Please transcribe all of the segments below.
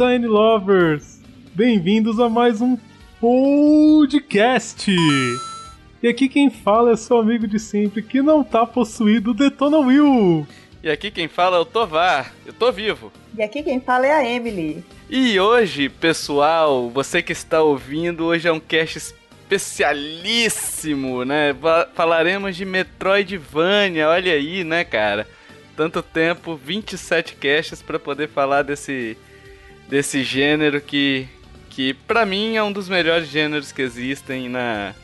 da N-Lovers! Bem-vindos a mais um podcast! E aqui quem fala é seu amigo de sempre que não tá possuído, Detona Will! E aqui quem fala é o Tovar, eu tô vivo. E aqui quem fala é a Emily. E hoje, pessoal, você que está ouvindo, hoje é um cast especialíssimo, né? Falaremos de Metroidvania, olha aí, né, cara? Tanto tempo, 27 casts para poder falar desse desse gênero que que para mim é um dos melhores gêneros que existem na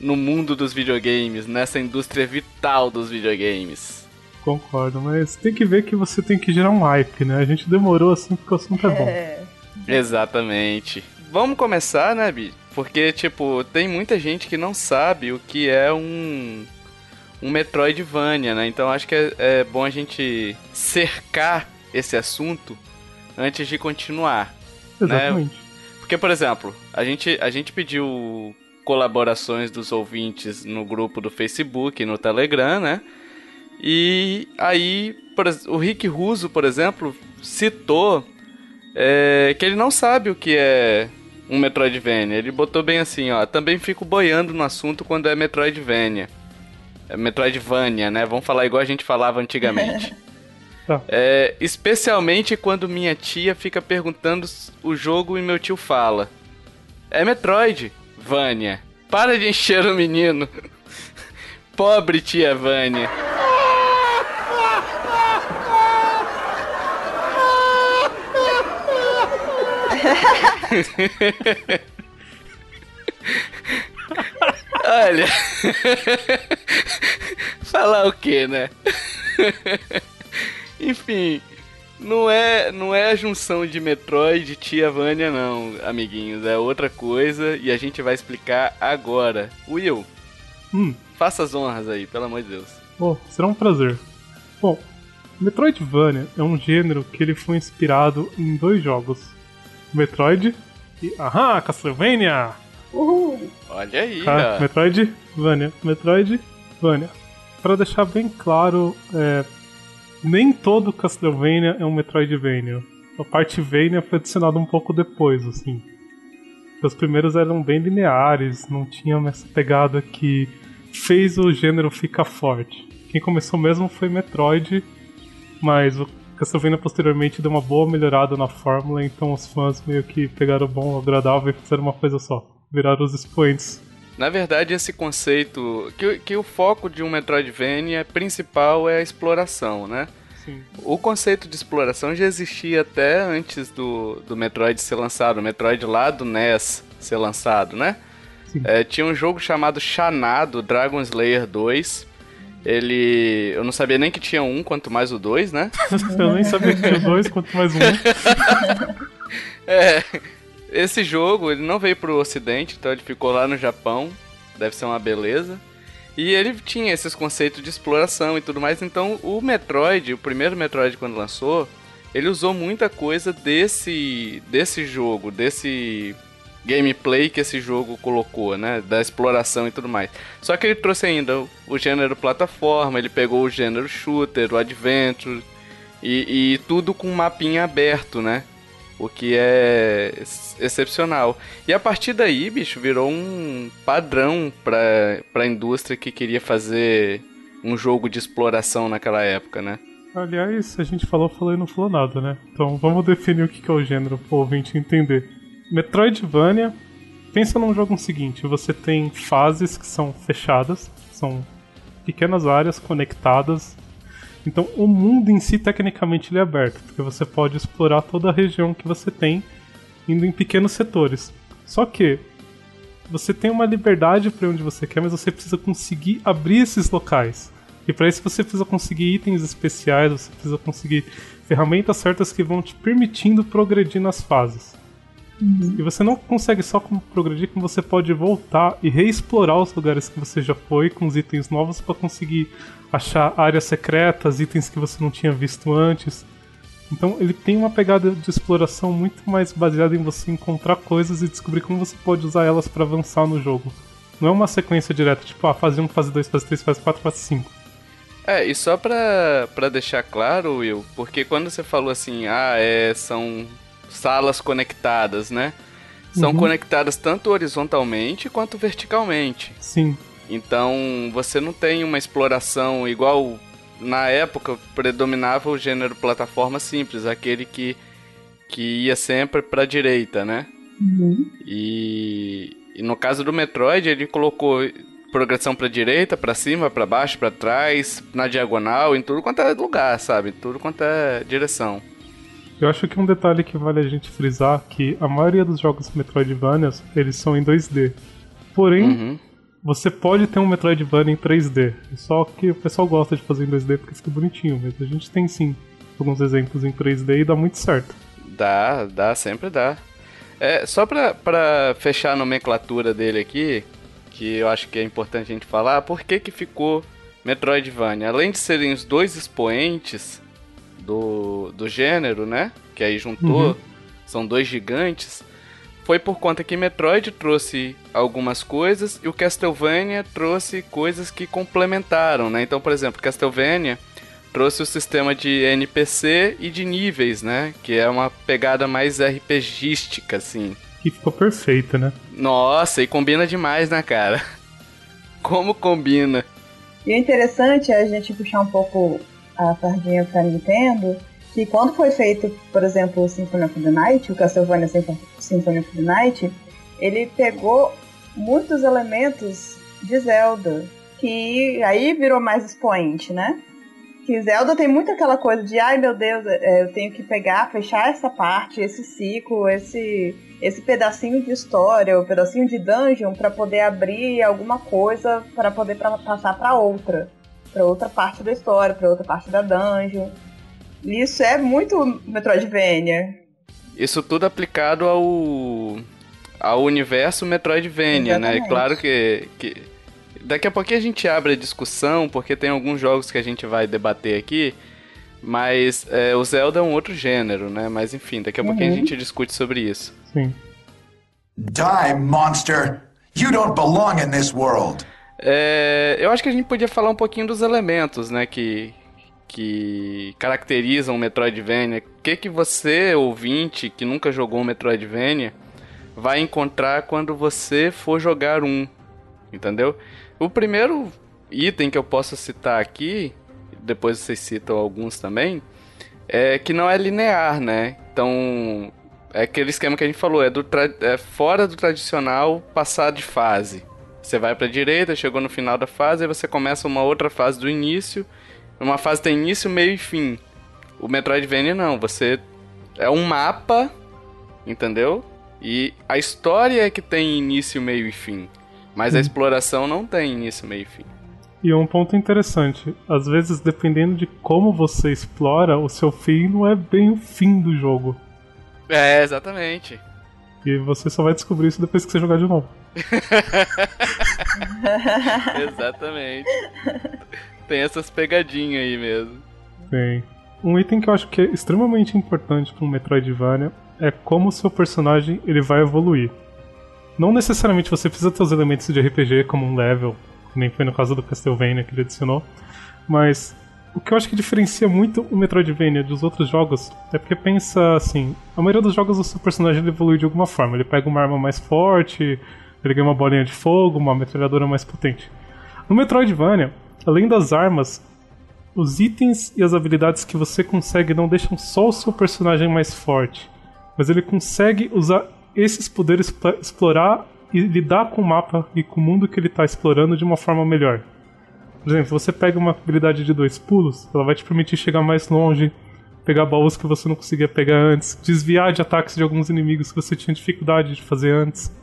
no mundo dos videogames, nessa indústria vital dos videogames. Concordo, mas tem que ver que você tem que gerar um hype, né? A gente demorou assim porque o assunto é bom. É. Exatamente. Vamos começar, né, Bi? Porque, tipo, tem muita gente que não sabe o que é um, um Metroidvania, né? Então acho que é, é bom a gente cercar esse assunto antes de continuar. Né? Exatamente. Né? Porque, por exemplo, a gente, a gente pediu colaborações dos ouvintes no grupo do Facebook, no Telegram, né? E aí, por, o Rick Russo, por exemplo, citou é, que ele não sabe o que é um Metroidvania. Ele botou bem assim, ó. Também fico boiando no assunto quando é Metroidvania. É Metroidvania, né? Vamos falar igual a gente falava antigamente. tá. é, especialmente quando minha tia fica perguntando o jogo e meu tio fala. É Metroid, Vânia. Para de encher o menino. Pobre tia Vânia. Olha. Falar o que, né? Enfim, não é, não é a junção de Metroid e Tia Vânia, não, amiguinhos. É outra coisa e a gente vai explicar agora. Will, hum. faça as honras aí, pelo amor de Deus. Oh, será um prazer. Bom, Metroidvania é um gênero que ele foi inspirado em dois jogos. Metroid e. Aham, Castlevania! Uhul! Olha aí, ah, Metroidvania. Metroidvania. Pra deixar bem claro, é, nem todo Castlevania é um Metroidvania. A parte Vania foi adicionada um pouco depois, assim. Os primeiros eram bem lineares, não tinha essa pegada que fez o gênero ficar forte. Quem começou mesmo foi Metroid, mas o Castlevania posteriormente deu uma boa melhorada na fórmula, então os fãs meio que pegaram o bom, o agradável e fizeram uma coisa só. Viraram os expoentes. Na verdade, esse conceito. Que, que o foco de um Metroidvania principal é a exploração, né? Sim. O conceito de exploração já existia até antes do, do Metroid ser lançado, o Metroid lá do NES ser lançado, né? É, tinha um jogo chamado Xanado Dragon Slayer 2, ele. Eu não sabia nem que tinha um, quanto mais o dois, né? eu nem sabia que tinha dois, quanto mais um. é. Esse jogo, ele não veio pro ocidente, então ele ficou lá no Japão. Deve ser uma beleza. E ele tinha esses conceitos de exploração e tudo mais. Então, o Metroid, o primeiro Metroid quando lançou, ele usou muita coisa desse desse jogo, desse gameplay que esse jogo colocou, né? Da exploração e tudo mais. Só que ele trouxe ainda o, gênero plataforma, ele pegou o gênero shooter, o adventure e, e tudo com um mapinha aberto, né? O que é excepcional. E a partir daí, bicho, virou um padrão pra, pra indústria que queria fazer um jogo de exploração naquela época, né? Aliás, a gente falou, falou e não falou nada, né? Então vamos definir o que é o gênero pro ouvinte entender. Metroidvania, pensa num jogo seguinte: você tem fases que são fechadas, são pequenas áreas conectadas. Então, o mundo em si, tecnicamente, ele é aberto, porque você pode explorar toda a região que você tem, indo em pequenos setores. Só que você tem uma liberdade para onde você quer, mas você precisa conseguir abrir esses locais. E para isso você precisa conseguir itens especiais, você precisa conseguir ferramentas certas que vão te permitindo progredir nas fases. Uhum. E você não consegue só progredir, como você pode voltar e reexplorar os lugares que você já foi com os itens novos para conseguir achar áreas secretas, itens que você não tinha visto antes. Então ele tem uma pegada de exploração muito mais baseada em você encontrar coisas e descobrir como você pode usar elas para avançar no jogo. Não é uma sequência direta, tipo, ah, fase 1, fase 2, fase 3, fase 4, fase 5. É, e só pra, pra deixar claro, Will, porque quando você falou assim, ah, é, são salas conectadas, né? São uhum. conectadas tanto horizontalmente quanto verticalmente. Sim. Então você não tem uma exploração igual na época predominava o gênero plataforma simples, aquele que, que ia sempre para direita, né? Uhum. E, e, no caso do Metroid ele colocou progressão para direita, para cima, para baixo, para trás, na diagonal, em tudo quanto é lugar, sabe? Tudo quanto é direção. Eu acho que um detalhe que vale a gente frisar que a maioria dos jogos Metroidvanias, eles são em 2D. Porém, uhum. você pode ter um Metroidvania em 3D. Só que o pessoal gosta de fazer em 2D porque fica bonitinho, mas a gente tem sim alguns exemplos em 3D e dá muito certo. Dá, dá, sempre dá. É, só pra, pra fechar a nomenclatura dele aqui, que eu acho que é importante a gente falar, por que que ficou Metroidvania? Além de serem os dois expoentes do, do gênero, né? Que aí juntou, uhum. são dois gigantes. Foi por conta que Metroid trouxe algumas coisas e o Castlevania trouxe coisas que complementaram, né? Então, por exemplo, Castlevania trouxe o sistema de NPC e de níveis, né? Que é uma pegada mais RPGística, assim. Que ficou perfeita, né? Nossa, e combina demais, né, cara? Como combina. E o interessante é a gente puxar um pouco a sardinha pra Nintendo, que quando foi feito, por exemplo, o Symphony of the Night, o Castlevania Symphony of the Night, ele pegou muitos elementos de Zelda, que aí virou mais expoente, né? Que Zelda tem muito aquela coisa de, ai meu Deus, é, eu tenho que pegar, fechar essa parte, esse ciclo, esse esse pedacinho de história, o pedacinho de dungeon para poder abrir alguma coisa para poder pra, passar para outra, para outra parte da história, para outra parte da dungeon. Isso é muito Metroidvania. Isso tudo aplicado ao ao universo Metroidvania, né? Exatamente. né? Claro que, que daqui a pouquinho a gente abre a discussão, porque tem alguns jogos que a gente vai debater aqui, mas é, o Zelda é um outro gênero, né? Mas enfim, daqui a uhum. pouquinho a gente discute sobre isso. Sim. Die, monster! You don't belong in this world! É, eu acho que a gente podia falar um pouquinho dos elementos, né, que, que caracterizam o Metroidvania. O que, que você, ouvinte, que nunca jogou um Metroidvania, vai encontrar quando você for jogar um, entendeu? O primeiro item que eu posso citar aqui, depois vocês citam alguns também, é que não é linear, né? Então, é aquele esquema que a gente falou, é, do é fora do tradicional passar de fase. Você vai para a direita, chegou no final da fase, aí você começa uma outra fase do início. Uma fase tem início, meio e fim. O Metroidvania não, você é um mapa, entendeu? E a história é que tem início, meio e fim. Mas a hum. exploração não tem início, meio e fim. E um ponto interessante, às vezes dependendo de como você explora, o seu fim não é bem o fim do jogo. É, exatamente. E você só vai descobrir isso depois que você jogar de novo. exatamente. Tem essas pegadinhas aí mesmo. Tem. Um item que eu acho que é extremamente importante para um Metroidvania é como o seu personagem ele vai evoluir. Não necessariamente você precisa ter os elementos de RPG como um level, que nem foi no caso do Castlevania que ele adicionou, mas o que eu acho que diferencia muito o Metroidvania dos outros jogos é porque pensa assim: a maioria dos jogos o seu personagem evolui de alguma forma. Ele pega uma arma mais forte, ele ganha uma bolinha de fogo, uma metralhadora mais potente. No Metroidvania, além das armas, os itens e as habilidades que você consegue não deixam só o seu personagem mais forte, mas ele consegue usar esses poderes para explorar e lidar com o mapa e com o mundo que ele está explorando de uma forma melhor. Por exemplo, você pega uma habilidade de dois pulos, ela vai te permitir chegar mais longe, pegar baús que você não conseguia pegar antes, desviar de ataques de alguns inimigos que você tinha dificuldade de fazer antes.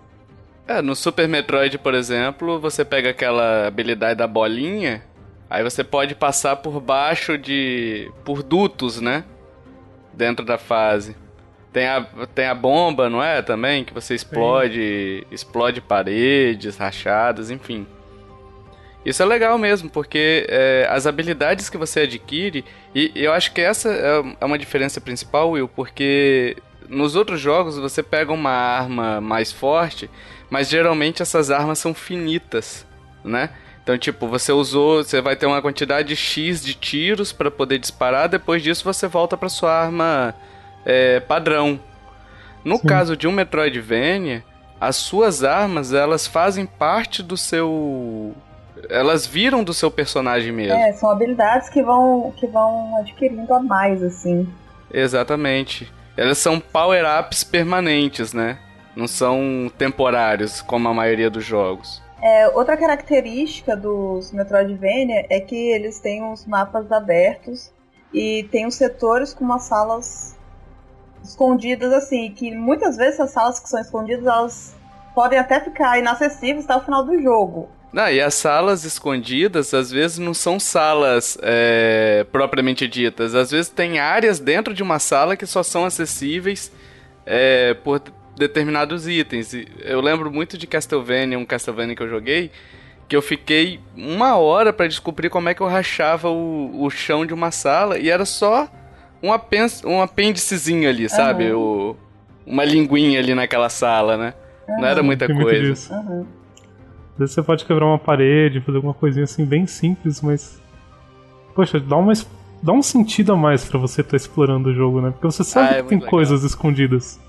É, no Super Metroid, por exemplo, você pega aquela habilidade da bolinha, aí você pode passar por baixo de. por dutos, né? Dentro da fase. Tem a, tem a bomba, não é? Também, que você explode. Sim. explode paredes, rachadas, enfim. Isso é legal mesmo, porque é, as habilidades que você adquire, e eu acho que essa é, é uma diferença principal, Will, porque nos outros jogos você pega uma arma mais forte, mas geralmente essas armas são finitas, né? Então, tipo, você usou, você vai ter uma quantidade X de tiros para poder disparar, depois disso você volta para sua arma é, padrão. No Sim. caso de um Metroidvania, as suas armas, elas fazem parte do seu elas viram do seu personagem mesmo. É, são habilidades que vão que vão adquirindo a mais assim. Exatamente. Elas são power-ups permanentes, né? Não são temporários, como a maioria dos jogos. É, outra característica dos Metroidvania é que eles têm os mapas abertos e tem os setores com umas salas escondidas assim, que muitas vezes as salas que são escondidas elas podem até ficar inacessíveis até o final do jogo. Não, e as salas escondidas, às vezes, não são salas é, propriamente ditas. Às vezes tem áreas dentro de uma sala que só são acessíveis é, por determinados itens. Eu lembro muito de Castlevania, um Castlevania que eu joguei, que eu fiquei uma hora para descobrir como é que eu rachava o, o chão de uma sala e era só um, apêndice, um apêndicezinho ali, sabe? Uhum. O, uma linguinha ali naquela sala, né? Uhum. Não era muita Tem coisa. Uhum. Às vezes você pode quebrar uma parede, fazer alguma coisinha assim bem simples, mas. Poxa, dá, uma, dá um sentido a mais para você estar tá explorando o jogo, né? Porque você sabe ah, é que tem legal. coisas escondidas.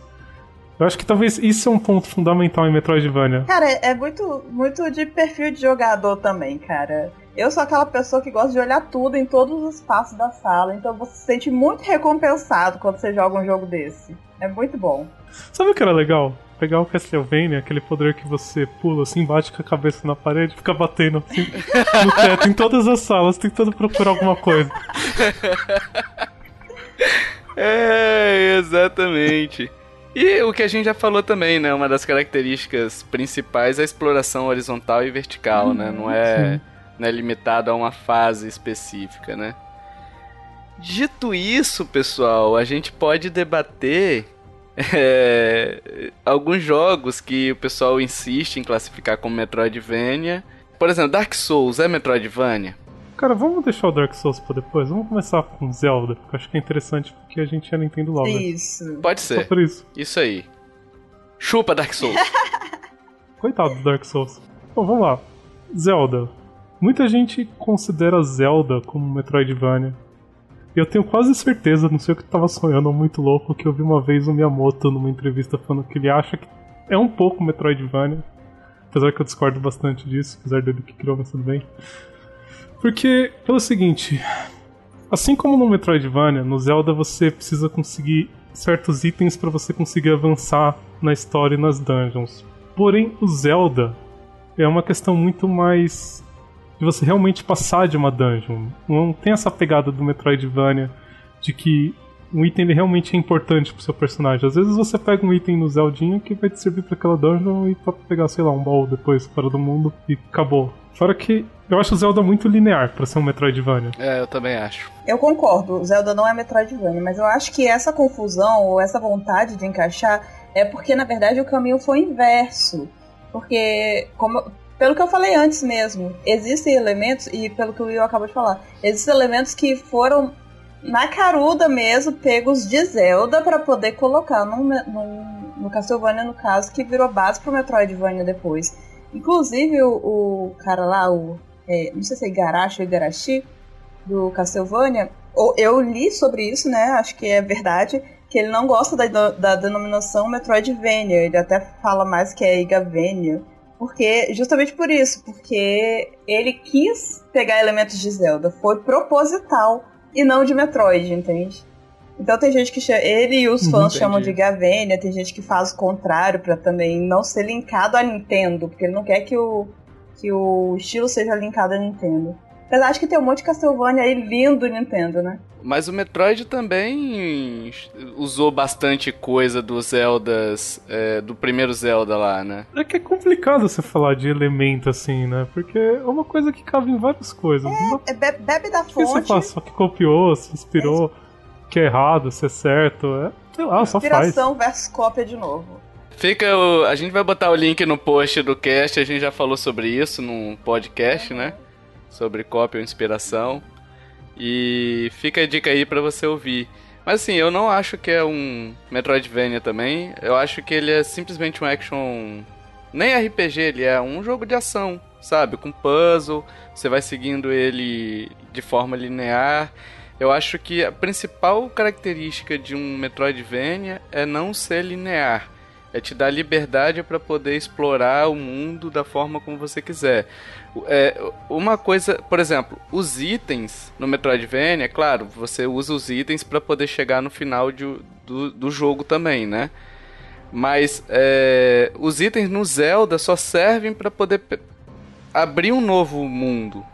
Eu acho que talvez isso é um ponto fundamental em Metroidvania. Cara, é muito, muito de perfil de jogador também, cara. Eu sou aquela pessoa que gosta de olhar tudo em todos os espaços da sala, então você se sente muito recompensado quando você joga um jogo desse. É muito bom. Sabe o que era legal? pegar o Castlevania, aquele poder que você pula assim, bate com a cabeça na parede, fica batendo assim no teto em todas as salas, tentando procurar alguma coisa. É, exatamente. E o que a gente já falou também, né? Uma das características principais é a exploração horizontal e vertical, né? Não é, não é limitado a uma fase específica, né? Dito isso, pessoal, a gente pode debater é, alguns jogos que o pessoal insiste em classificar como Metroidvania. Por exemplo, Dark Souls é Metroidvania? Cara, vamos deixar o Dark Souls pra depois. Vamos começar com Zelda, porque eu acho que é interessante porque a gente já Nintendo logo. Isso. Pode ser. Só por isso. Isso aí. Chupa Dark Souls. Coitado do Dark Souls. Bom, vamos lá. Zelda. Muita gente considera Zelda como Metroidvania. Eu tenho quase certeza, não sei o que tava sonhando muito louco, que eu vi uma vez o Miyamoto numa entrevista falando que ele acha que é um pouco Metroidvania. Apesar que eu discordo bastante disso, apesar dele que criou, mas tudo bem. Porque, pelo seguinte, assim como no Metroidvania, no Zelda você precisa conseguir certos itens para você conseguir avançar na história e nas dungeons. Porém, o Zelda é uma questão muito mais de você realmente passar de uma dungeon. Não tem essa pegada do Metroidvania de que um item ele realmente é importante pro seu personagem. Às vezes você pega um item no Zeldinha que vai te servir para aquela dungeon e pra pegar, sei lá, um baú depois fora do mundo e acabou. Fora que eu acho o Zelda muito linear para ser um Metroidvania. É, eu também acho. Eu concordo, o Zelda não é Metroidvania, mas eu acho que essa confusão ou essa vontade de encaixar é porque na verdade o caminho foi inverso. Porque, como pelo que eu falei antes mesmo, existem elementos, e pelo que o Will acabou de falar, existem elementos que foram na caruda mesmo, pegos de Zelda para poder colocar no, no, no, Castlevania, no caso, que virou base pro Metroidvania depois. Inclusive o, o cara lá, o. É, não sei se é Igarashi ou Igarashi, do Castlevania, eu li sobre isso, né? Acho que é verdade. Que ele não gosta da, da denominação Metroidvania. Ele até fala mais que é Igavania. Porque, justamente por isso, porque ele quis pegar elementos de Zelda, foi proposital e não de Metroid, entende? Então tem gente que chama, ele e os fãs Entendi. chamam de Gavenia, tem gente que faz o contrário para também não ser linkado a Nintendo, porque ele não quer que o, que o estilo seja linkado a Nintendo. Apesar de que tem um monte de Castlevania aí lindo Nintendo, né? Mas o Metroid também usou bastante coisa dos Zeldas, é, do primeiro Zelda lá, né? É que é complicado você falar de elemento assim, né? Porque é uma coisa que cabe em várias coisas. É, é bebe da fonte. O que você faz? Só que copiou, se inspirou, é. que é errado, se é certo. É, sei lá, só Inspiração faz. Inspiração versus cópia de novo. Fica o, a gente vai botar o link no post do cast, a gente já falou sobre isso num podcast, né? Sobre cópia ou inspiração. E fica a dica aí para você ouvir. Mas assim, eu não acho que é um Metroidvania também. Eu acho que ele é simplesmente um action. Nem RPG, ele é um jogo de ação. sabe? Com puzzle, você vai seguindo ele de forma linear. Eu acho que a principal característica de um Metroidvania é não ser linear. É te dar liberdade para poder explorar o mundo da forma como você quiser. É, uma coisa, por exemplo, os itens no Metroidvania, é claro, você usa os itens para poder chegar no final de, do, do jogo também, né? Mas é, os itens no Zelda só servem para poder abrir um novo mundo,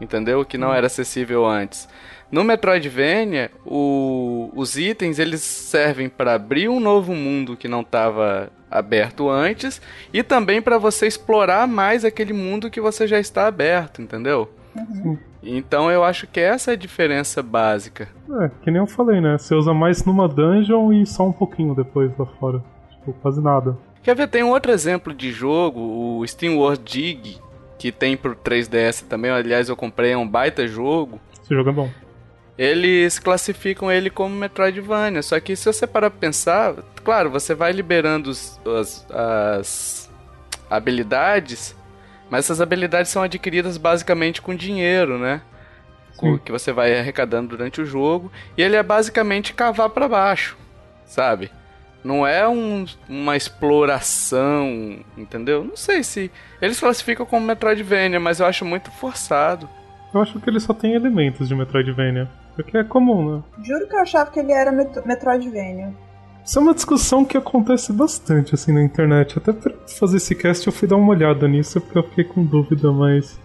entendeu? Que não hum. era acessível antes. No Metroidvania, o, os itens eles servem para abrir um novo mundo que não estava aberto antes e também para você explorar mais aquele mundo que você já está aberto, entendeu? Uhum. Então eu acho que essa é a diferença básica. É, que nem eu falei, né? Você usa mais numa dungeon e só um pouquinho depois lá fora. Tipo, quase nada. Quer ver? Tem um outro exemplo de jogo, o Steam World Dig, que tem pro 3DS também. Aliás, eu comprei, é um baita jogo. Esse jogo é bom eles classificam ele como Metroidvania. Só que se você parar pra pensar, claro, você vai liberando os, as, as habilidades, mas essas habilidades são adquiridas basicamente com dinheiro, né? Com, que você vai arrecadando durante o jogo. E ele é basicamente cavar para baixo, sabe? Não é um, uma exploração, entendeu? Não sei se. Eles classificam como Metroidvania, mas eu acho muito forçado. Eu acho que ele só tem elementos de Metroidvania. Porque é comum, né? Juro que eu achava que ele era met Metroidvania. Isso é uma discussão que acontece bastante assim na internet. Até pra fazer esse cast eu fui dar uma olhada nisso porque eu fiquei com dúvida, mas.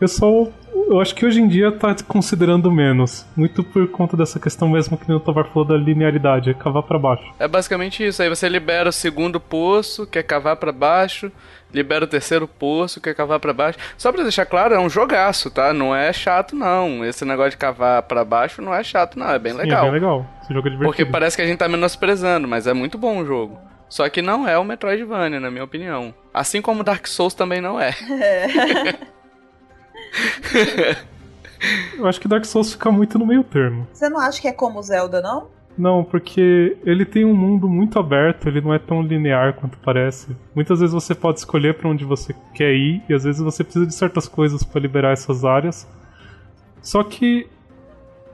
Eu só. Eu acho que hoje em dia tá considerando menos. Muito por conta dessa questão mesmo que o Tovar falou da linearidade, é cavar para baixo. É basicamente isso. Aí você libera o segundo poço, quer cavar para baixo libera o terceiro poço, quer cavar para baixo. Só pra deixar claro, é um jogaço, tá? Não é chato, não. Esse negócio de cavar para baixo não é chato, não. É bem legal. Sim, é bem legal. Esse jogo é divertido. Porque parece que a gente tá menosprezando, mas é muito bom o jogo. Só que não é o Metroidvania, na minha opinião. Assim como Dark Souls também não é. Eu acho que Dark Souls fica muito no meio termo. Você não acha que é como Zelda, não? Não, porque ele tem um mundo muito aberto, ele não é tão linear quanto parece. Muitas vezes você pode escolher para onde você quer ir, e às vezes você precisa de certas coisas para liberar essas áreas. Só que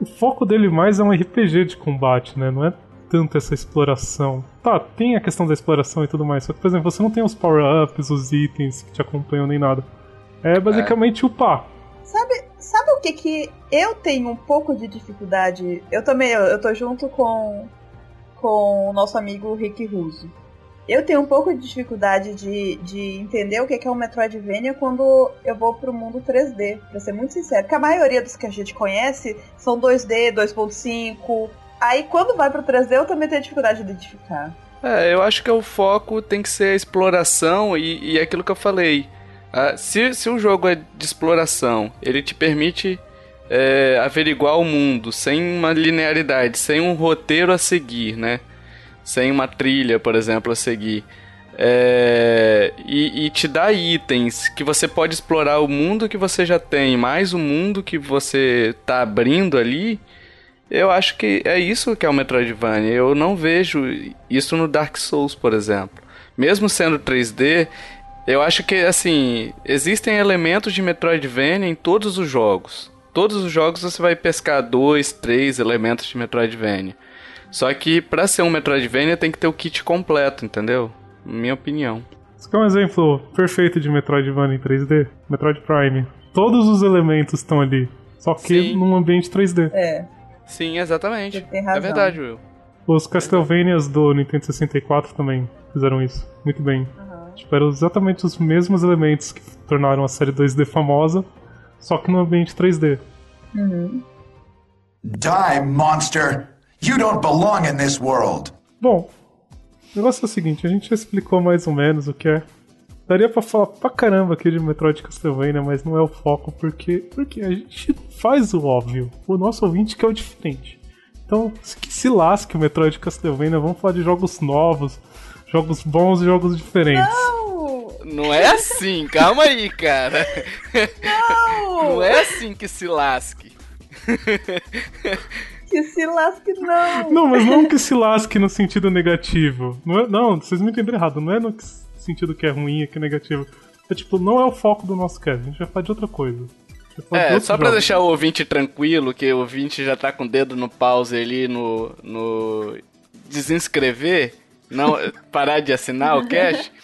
o foco dele mais é um RPG de combate, né? Não é tanto essa exploração. Tá, tem a questão da exploração e tudo mais, só que, por exemplo, você não tem os power-ups, os itens que te acompanham nem nada. É basicamente é. upar. Sabe, Sabe o que que eu tenho um pouco de dificuldade? Eu também, eu, eu tô junto com, com o nosso amigo Rick Russo. Eu tenho um pouco de dificuldade de, de entender o que é um Metroidvania quando eu vou pro mundo 3D, pra ser muito sincero. Porque a maioria dos que a gente conhece são 2D, 2.5. Aí quando vai pro 3D eu também tenho dificuldade de identificar. É, eu acho que o foco tem que ser a exploração e, e aquilo que eu falei. Ah, se, se jogo é de exploração, ele te permite é, averiguar o mundo sem uma linearidade, sem um roteiro a seguir, né? Sem uma trilha, por exemplo, a seguir. É, e, e, te dá itens que você pode explorar o mundo que você já tem, mais o mundo que você tá abrindo ali. Eu acho que é isso que é o Metroidvania. Eu não vejo isso no Dark Souls, por exemplo. Mesmo sendo 3D, eu acho que, assim, existem elementos de Metroidvania em todos os jogos. Todos os jogos você vai pescar dois, três elementos de Metroidvania. Só que para ser um Metroidvania tem que ter o kit completo, entendeu? Minha opinião. Isso é um exemplo perfeito de Metroidvania em 3D. Metroid Prime. Todos os elementos estão ali. Só que Sim. num ambiente 3D. É. Sim, exatamente. É verdade, Will. Os Castlevanias do Nintendo 64 também fizeram isso. Muito bem. Tipo, eram exatamente os mesmos elementos que tornaram a série 2D famosa, só que no ambiente 3D. Uhum. Die, monster! You don't belong in this world! Bom, o negócio é o seguinte, a gente já explicou mais ou menos o que é. Daria pra falar pra caramba aqui de Metroid Castlevania, mas não é o foco, porque, porque a gente faz o óbvio. O nosso ouvinte que é o diferente. Então, que se lasque o Metroid Castlevania, vamos falar de jogos novos, jogos bons e jogos diferentes. Não! Não é assim, calma aí, cara. Não! Não é assim que se lasque. Que se lasque, não! Não, mas não que se lasque no sentido negativo. Não, é, não vocês me entenderam errado. Não é no sentido que é ruim e que é negativo. É tipo, não é o foco do nosso cast, a gente vai falar de outra coisa. É, só pra jogos. deixar o ouvinte tranquilo, que o ouvinte já tá com o dedo no pause ali no. no desinscrever, não parar de assinar o cache.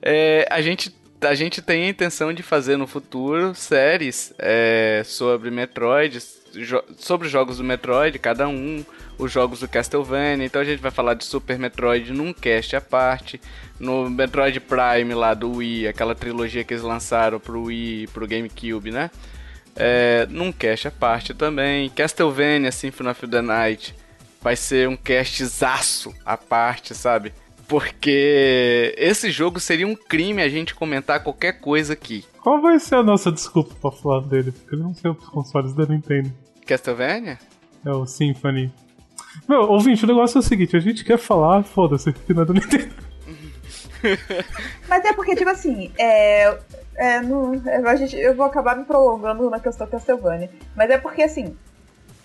É, a, gente, a gente tem a intenção de fazer no futuro séries é, sobre Metroid, jo- sobre os jogos do Metroid, cada um, os jogos do Castlevania. Então a gente vai falar de Super Metroid num cast à parte. No Metroid Prime lá do Wii, aquela trilogia que eles lançaram pro Wii e pro GameCube, né? É, num cast à parte também. Castlevania Symphony of the Night vai ser um castzaço à parte, sabe? Porque esse jogo seria um crime a gente comentar qualquer coisa aqui. Qual vai ser a nossa desculpa pra falar dele? Porque eu não sei os consoles da Nintendo. Castlevania? É o Symphony. Meu, ouvinte, o negócio é o seguinte, a gente quer falar, foda-se, que não é da Nintendo. Mas é porque, tipo assim, é. é não, é, a gente, eu vou acabar me prolongando na questão Castlevania. Mas é porque, assim,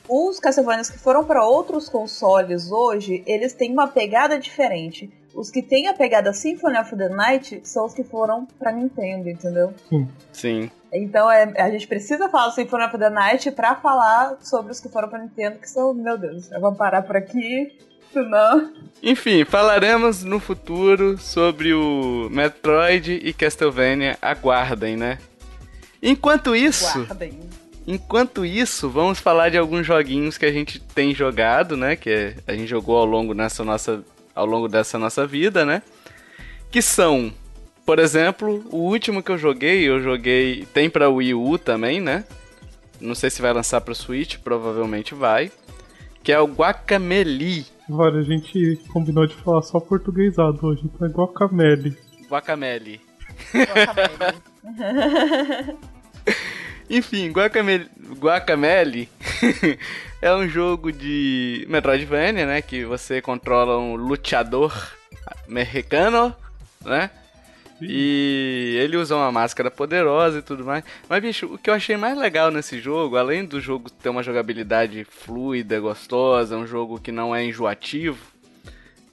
os Castlevanias que foram para outros consoles hoje, eles têm uma pegada diferente. Os que têm a pegada Symphony of the Night são os que foram pra Nintendo, entendeu? Sim. Sim. Então é, a gente precisa falar do Symphony of the Night pra falar sobre os que foram pra Nintendo, que são, meu Deus, vamos parar por aqui, senão. Enfim, falaremos no futuro sobre o Metroid e Castlevania. Aguardem, né? Enquanto isso, Guardem. Enquanto isso, vamos falar de alguns joguinhos que a gente tem jogado, né? Que é- a gente jogou ao longo nessa nossa, ao longo dessa nossa vida, né? Que são, por exemplo, o último que eu joguei, eu joguei, tem pra Wii U também, né? Não sei se vai lançar pro Switch, provavelmente vai. Que é o Guacamelee. Olha, a gente combinou de falar só portuguesado hoje, então é igual a Cameli. Enfim, Guacamele, Guacamele é um jogo de Metroidvania, né? Que você controla um luteador mexicano, né? E ele usa uma máscara poderosa e tudo mais. Mas, bicho, o que eu achei mais legal nesse jogo, além do jogo ter uma jogabilidade fluida, gostosa, um jogo que não é enjoativo,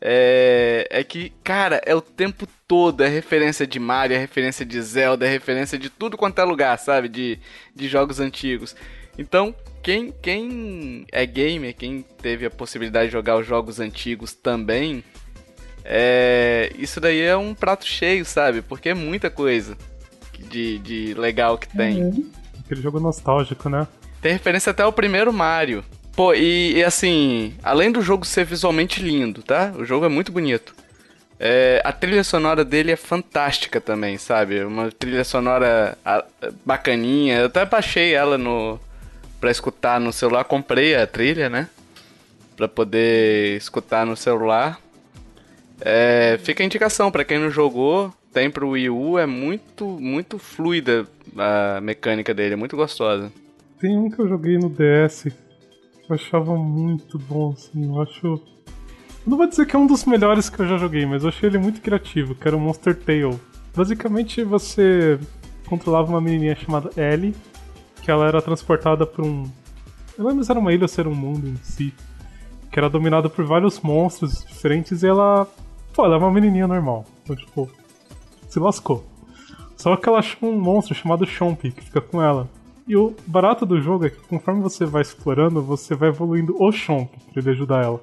é, é que, cara, é o tempo todo, é referência de Mario, é referência de Zelda, é referência de tudo quanto é lugar, sabe? De, de jogos antigos. Então, quem, quem é gamer, quem teve a possibilidade de jogar os jogos antigos também, é, isso daí é um prato cheio, sabe? Porque é muita coisa de, de legal que tem. Uhum. Aquele jogo nostálgico, né? Tem referência até ao primeiro Mario. Pô, e, e assim, além do jogo ser visualmente lindo, tá? O jogo é muito bonito. É, a trilha sonora dele é fantástica também, sabe? Uma trilha sonora bacaninha. Eu até baixei ela no pra escutar no celular. Comprei a trilha, né? Pra poder escutar no celular. É, fica a indicação pra quem não jogou. Tem pro Wii U, é muito, muito fluida a mecânica dele, é muito gostosa. Tem um que eu joguei no DS eu achava muito bom, assim, eu acho. Eu não vou dizer que é um dos melhores que eu já joguei, mas eu achei ele muito criativo, que era o Monster Tale. Basicamente você controlava uma menininha chamada Ellie, que ela era transportada por um. Eu não lembro se era uma ilha ou se era um mundo em si. Que era dominado por vários monstros diferentes e ela. Pô, ela é uma menininha normal. Então, tipo, se lascou. Só que ela achou um monstro chamado Chomp, que fica com ela. E o barato do jogo é que conforme você vai explorando, você vai evoluindo o Chomp pra ele ajudar ela.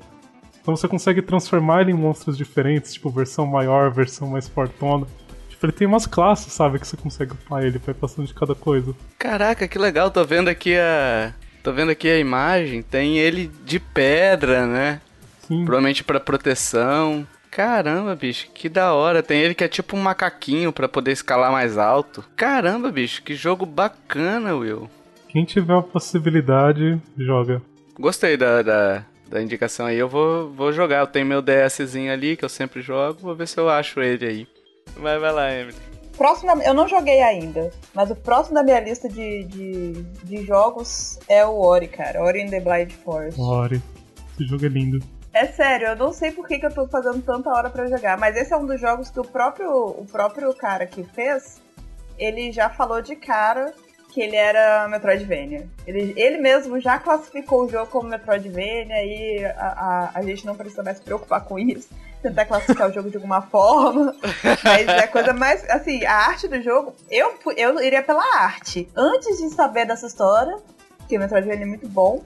Então você consegue transformar ele em monstros diferentes, tipo versão maior, versão mais fortona. Tipo, ele tem umas classes, sabe, que você consegue upar ele, vai passando de cada coisa. Caraca, que legal, tô vendo aqui a. Tô vendo aqui a imagem, tem ele de pedra, né? Sim. Provavelmente pra proteção. Caramba, bicho, que da hora. Tem ele que é tipo um macaquinho pra poder escalar mais alto. Caramba, bicho, que jogo bacana, Will. Quem tiver a possibilidade, joga. Gostei da, da, da indicação aí. Eu vou, vou jogar. Eu tenho meu DSzinho ali que eu sempre jogo. Vou ver se eu acho ele aí. Vai, vai lá, Emily. Próximo, da- eu não joguei ainda, mas o próximo da minha lista de, de, de jogos é o Ori, cara. Ori in the Blind Forest. Ori. Esse jogo é lindo. É sério, eu não sei por que, que eu tô fazendo tanta hora pra jogar, mas esse é um dos jogos que o próprio, o próprio cara que fez, ele já falou de cara que ele era Metroidvania. Ele, ele mesmo já classificou o jogo como Metroidvania e a, a, a gente não precisa mais se preocupar com isso. Tentar classificar o jogo de alguma forma. Mas é a coisa mais. Assim, a arte do jogo. Eu, eu iria pela arte. Antes de saber dessa história, que o Metroidvania é muito bom.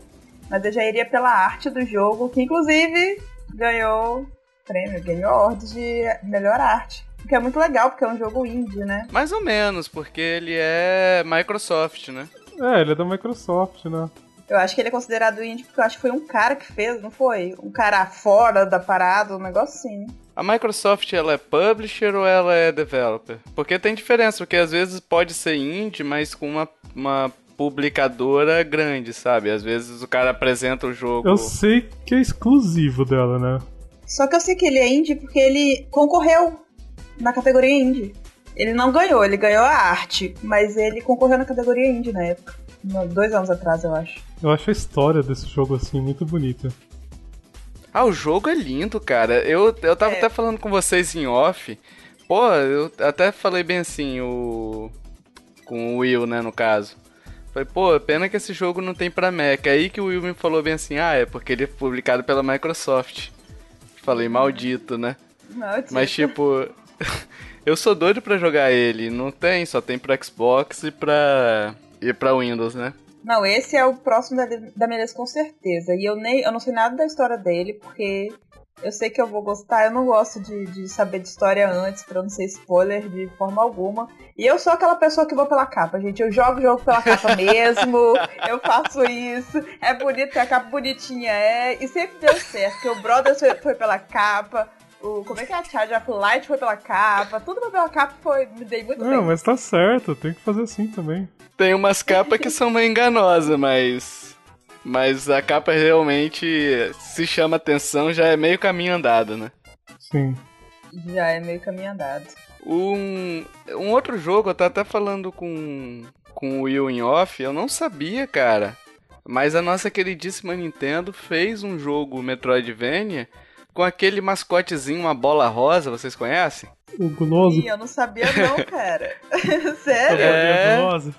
Mas eu já iria pela arte do jogo, que inclusive ganhou prêmio, Game Awards de melhor arte. O que é muito legal, porque é um jogo indie, né? Mais ou menos, porque ele é Microsoft, né? É, ele é da Microsoft, né? Eu acho que ele é considerado indie porque eu acho que foi um cara que fez, não foi? Um cara fora da parada, um negócio assim. A Microsoft, ela é publisher ou ela é developer? Porque tem diferença, porque às vezes pode ser indie, mas com uma, uma publicadora grande, sabe? Às vezes o cara apresenta o jogo... Eu sei que é exclusivo dela, né? Só que eu sei que ele é indie porque ele concorreu na categoria indie. Ele não ganhou, ele ganhou a arte, mas ele concorreu na categoria indie na época. Dois anos atrás, eu acho. Eu acho a história desse jogo, assim, muito bonita. Ah, o jogo é lindo, cara. Eu, eu tava é. até falando com vocês em off. Pô, eu até falei bem assim, o. Com o Will, né, no caso. Falei, pô, pena que esse jogo não tem pra Mac. Aí que o Will me falou bem assim, ah, é porque ele é publicado pela Microsoft. Falei, maldito, né? Maldito. Mas tipo, eu sou doido pra jogar ele. Não tem, só tem pra Xbox e pra. e pra Windows, né? Não, esse é o próximo da, da minha lista com certeza. E eu nem eu não sei nada da história dele, porque eu sei que eu vou gostar. Eu não gosto de, de saber de história antes, pra não ser spoiler de forma alguma. E eu sou aquela pessoa que vou pela capa, gente. Eu jogo o jogo pela capa mesmo. eu faço isso. É bonito, a capa bonitinha é. E sempre deu certo, porque o Brothers foi, foi pela capa. O, como é que é a Charge of Light foi pela capa, tudo foi pela capa, foi, me dei muito Não, bem. mas tá certo, tem que fazer assim também. Tem umas capas que são meio enganosas, mas. Mas a capa realmente se chama atenção, já é meio caminho andado, né? Sim. Já é meio caminho andado. Um, um outro jogo, eu tava até falando com, com o Will em off, eu não sabia, cara. Mas a nossa queridíssima Nintendo fez um jogo Metroidvania com aquele mascotezinho, uma bola rosa, vocês conhecem? O Guloso. Ih, eu não sabia não, cara. Sério? É. Guloso.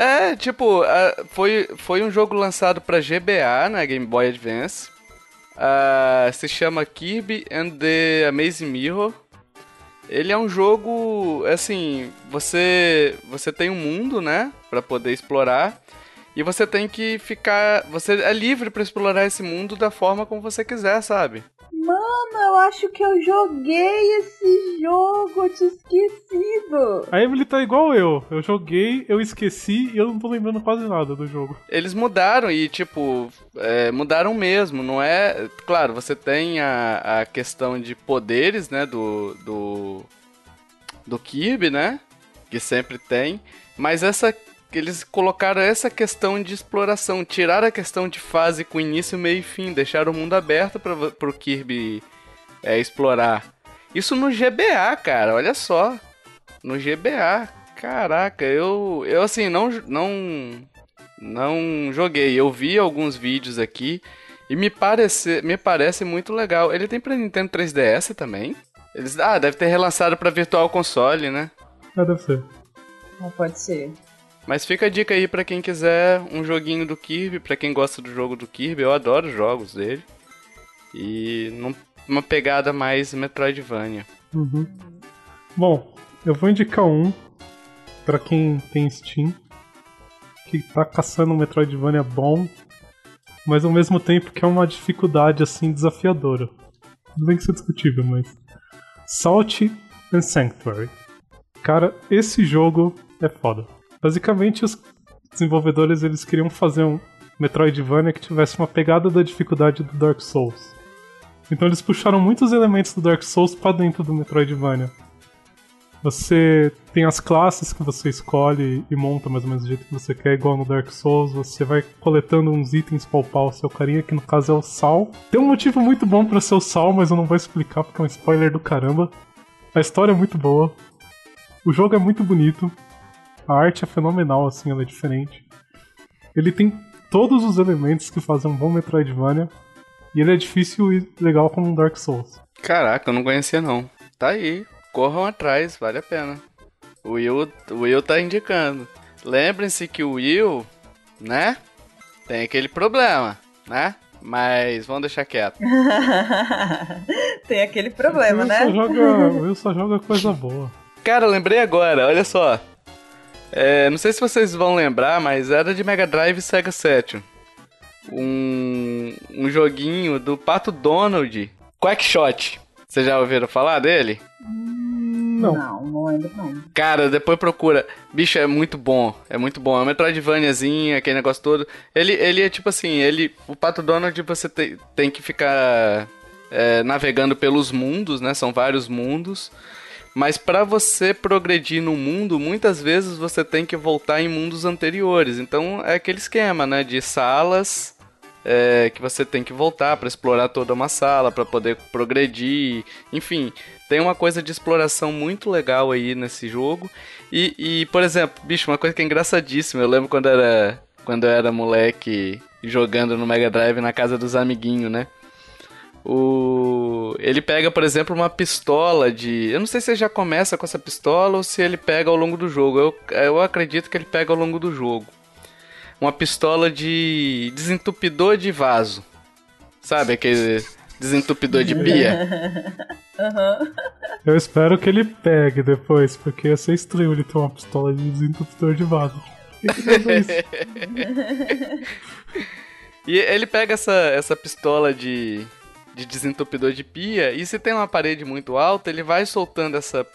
É, tipo, uh, foi, foi um jogo lançado pra GBA, na Game Boy Advance. Uh, se chama Kirby and the Amazing Mirror. Ele é um jogo, assim, você você tem um mundo, né, para poder explorar. E você tem que ficar, você é livre para explorar esse mundo da forma como você quiser, sabe? Mano, eu acho que eu joguei esse jogo, eu tinha esquecido. A Emily tá igual eu. Eu joguei, eu esqueci e eu não tô lembrando quase nada do jogo. Eles mudaram e, tipo, é, mudaram mesmo, não é? Claro, você tem a, a questão de poderes, né, do, do, do Kirby, né? Que sempre tem. Mas essa eles colocaram essa questão de exploração, tiraram a questão de fase com início, meio e fim, deixaram o mundo aberto para o Kirby é, explorar. Isso no GBA, cara, olha só. No GBA. Caraca, eu eu assim não não não joguei. Eu vi alguns vídeos aqui e me parece me parece muito legal. Ele tem para Nintendo 3DS também? Eles ah, deve ter relançado para Virtual Console, né? Ah, deve ser. Não pode ser. Mas fica a dica aí para quem quiser um joguinho do Kirby, para quem gosta do jogo do Kirby, eu adoro os jogos dele. E uma pegada mais Metroidvania. Uhum. Bom, eu vou indicar um para quem tem Steam, que tá caçando um Metroidvania bom, mas ao mesmo tempo que é uma dificuldade assim desafiadora. Tudo bem que isso é discutível, mas. Salt and Sanctuary. Cara, esse jogo é foda. Basicamente, os desenvolvedores eles queriam fazer um Metroidvania que tivesse uma pegada da dificuldade do Dark Souls. Então eles puxaram muitos elementos do Dark Souls para dentro do Metroidvania. Você tem as classes que você escolhe e monta mais ou menos do jeito que você quer, igual no Dark Souls. Você vai coletando uns itens pra upar o seu carinha, que no caso é o sal. Tem um motivo muito bom para ser o sal, mas eu não vou explicar porque é um spoiler do caramba. A história é muito boa. O jogo é muito bonito. A arte é fenomenal, assim, ela é diferente. Ele tem todos os elementos que fazem um bom Metroidvania. E ele é difícil e legal como um Dark Souls. Caraca, eu não conhecia não. Tá aí, corram atrás, vale a pena. O Will, o Will tá indicando. lembrem-se que o Will, né? Tem aquele problema, né? Mas vamos deixar quieto. Tem aquele problema, o Will né? Só joga, o Will só joga coisa boa. Cara, lembrei agora, olha só. É, não sei se vocês vão lembrar, mas era de Mega Drive e Sega Saturn. Um, um joguinho do Pato Donald, Quackshot. Vocês já ouviram falar dele? Não. Não, não lembro não. Cara, depois procura. Bicho, é muito bom. É muito bom. É uma Metroidvaniazinha, aquele negócio todo. Ele, ele é tipo assim, ele. O Pato Donald você tem, tem que ficar é, navegando pelos mundos, né? São vários mundos. Mas para você progredir no mundo, muitas vezes você tem que voltar em mundos anteriores. Então é aquele esquema, né? De salas é, que você tem que voltar para explorar toda uma sala, para poder progredir. Enfim, tem uma coisa de exploração muito legal aí nesse jogo. E, e, por exemplo, bicho, uma coisa que é engraçadíssima. Eu lembro quando era, quando eu era moleque jogando no Mega Drive na casa dos amiguinhos, né? O... Ele pega, por exemplo, uma pistola de. Eu não sei se ele já começa com essa pistola ou se ele pega ao longo do jogo. Eu, eu acredito que ele pega ao longo do jogo. Uma pistola de desentupidor de vaso. Sabe aquele desentupidor de pia? Aham. Eu espero que ele pegue depois, porque ia ser estranho ele ter uma pistola de desentupidor de vaso. E ele pega essa, essa pistola de, de desentupidor de pia e se tem uma parede muito alta, ele vai soltando essa.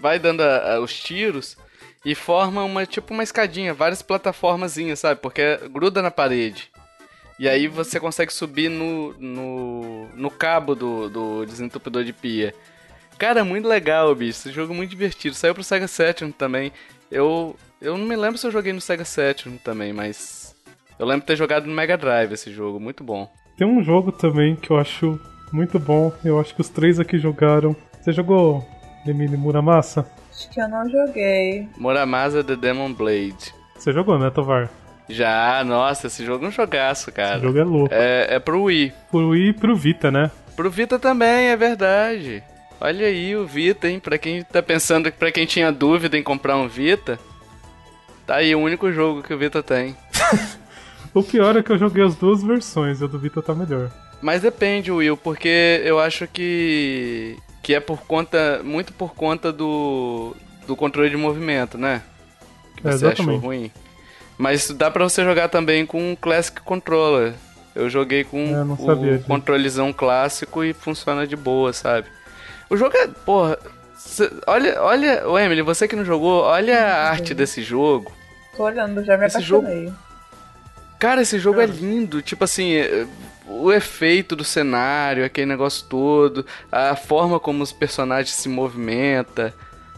Vai dando a- a- os tiros e forma uma tipo uma escadinha, várias plataformazinhas, sabe? Porque gruda na parede. E aí você consegue subir no, no, no cabo do, do desentupidor de pia. Cara, muito legal, bicho. Esse jogo é muito divertido. Saiu pro Sega Saturn também. Eu, eu não me lembro se eu joguei no Sega Saturn também, mas eu lembro de ter jogado no Mega Drive esse jogo, muito bom. Tem um jogo também que eu acho muito bom. Eu acho que os três aqui jogaram. Você jogou Lemine Muramasa? Acho que eu não joguei. Muramasa The Demon Blade. Você jogou, né, Tovar? Já, nossa, esse jogo é um jogaço, Esse cara. jogo é louco. É, é pro Wii. Pro Wii e pro Vita, né? Pro Vita também, é verdade. Olha aí o Vita, hein? Pra quem tá pensando, pra quem tinha dúvida em comprar um Vita, tá aí o único jogo que o Vita tem. O pior é que eu joguei as duas versões e o do Vita tá melhor. Mas depende, Will, porque eu acho que que é por conta, muito por conta do do controle de movimento, né? Que É, você achou exatamente. ruim. Mas um dá pra você jogar também com o Classic Controller. Eu joguei com É, eu sabia o disso. controlezão clássico e funciona de boa, sabe? O jogo é, porra, cê- olha, olha, o Emily, você que não jogou, olha a arte desse jogo. Tô olhando, já me Esse jogo- apaixonei. Cara, esse jogo é lindo. Tipo assim, é, o efeito do cenário, aquele negócio todo, a forma como os personagens se movimentam,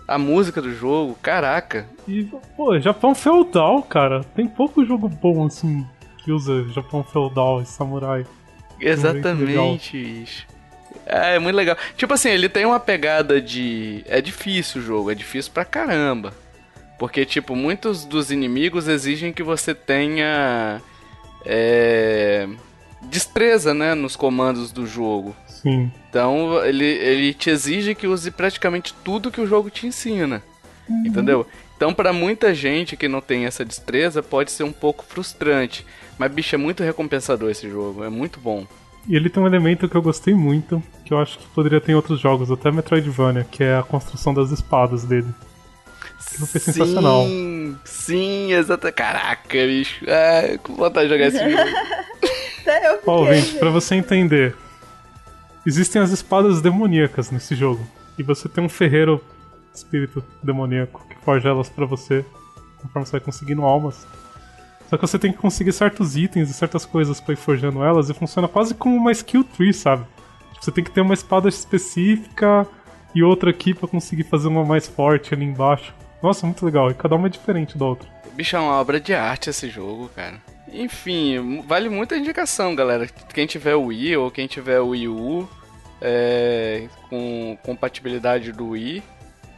a música do jogo, caraca. E, pô, Japão feudal, cara. Tem pouco jogo bom assim que usa Japão feudal e samurai. Exatamente, bicho. É, é muito legal. Tipo assim, ele tem uma pegada de. É difícil o jogo, é difícil pra caramba. Porque, tipo, muitos dos inimigos exigem que você tenha. É. Destreza, né? Nos comandos do jogo. Sim. Então, ele, ele te exige que use praticamente tudo que o jogo te ensina. Entendeu? Então, pra muita gente que não tem essa destreza, pode ser um pouco frustrante. Mas, bicho, é muito recompensador esse jogo. É muito bom. E ele tem um elemento que eu gostei muito, que eu acho que poderia ter em outros jogos, até Metroidvania, que é a construção das espadas dele. Aquilo foi sensacional. Sim, sim, exato. Caraca, bicho. Ah, com vontade de jogar esse jogo. Até eu fiquei. Ó, ouvinte, pra você entender, existem as espadas demoníacas nesse jogo. E você tem um ferreiro espírito demoníaco que forja elas pra você, conforme você vai conseguindo almas. Só que você tem que conseguir certos itens e certas coisas pra ir forjando elas, e funciona quase como uma skill tree, sabe? Tipo, Você tem que ter uma espada específica e outra aqui pra conseguir fazer uma mais forte ali embaixo. Nossa, muito legal, e cada uma é diferente da outra. Bicho, é uma obra de arte esse jogo, cara. Enfim, vale muito a indicação, galera. Quem tiver o Wii ou quem tiver o Wii U é, com compatibilidade do Wii,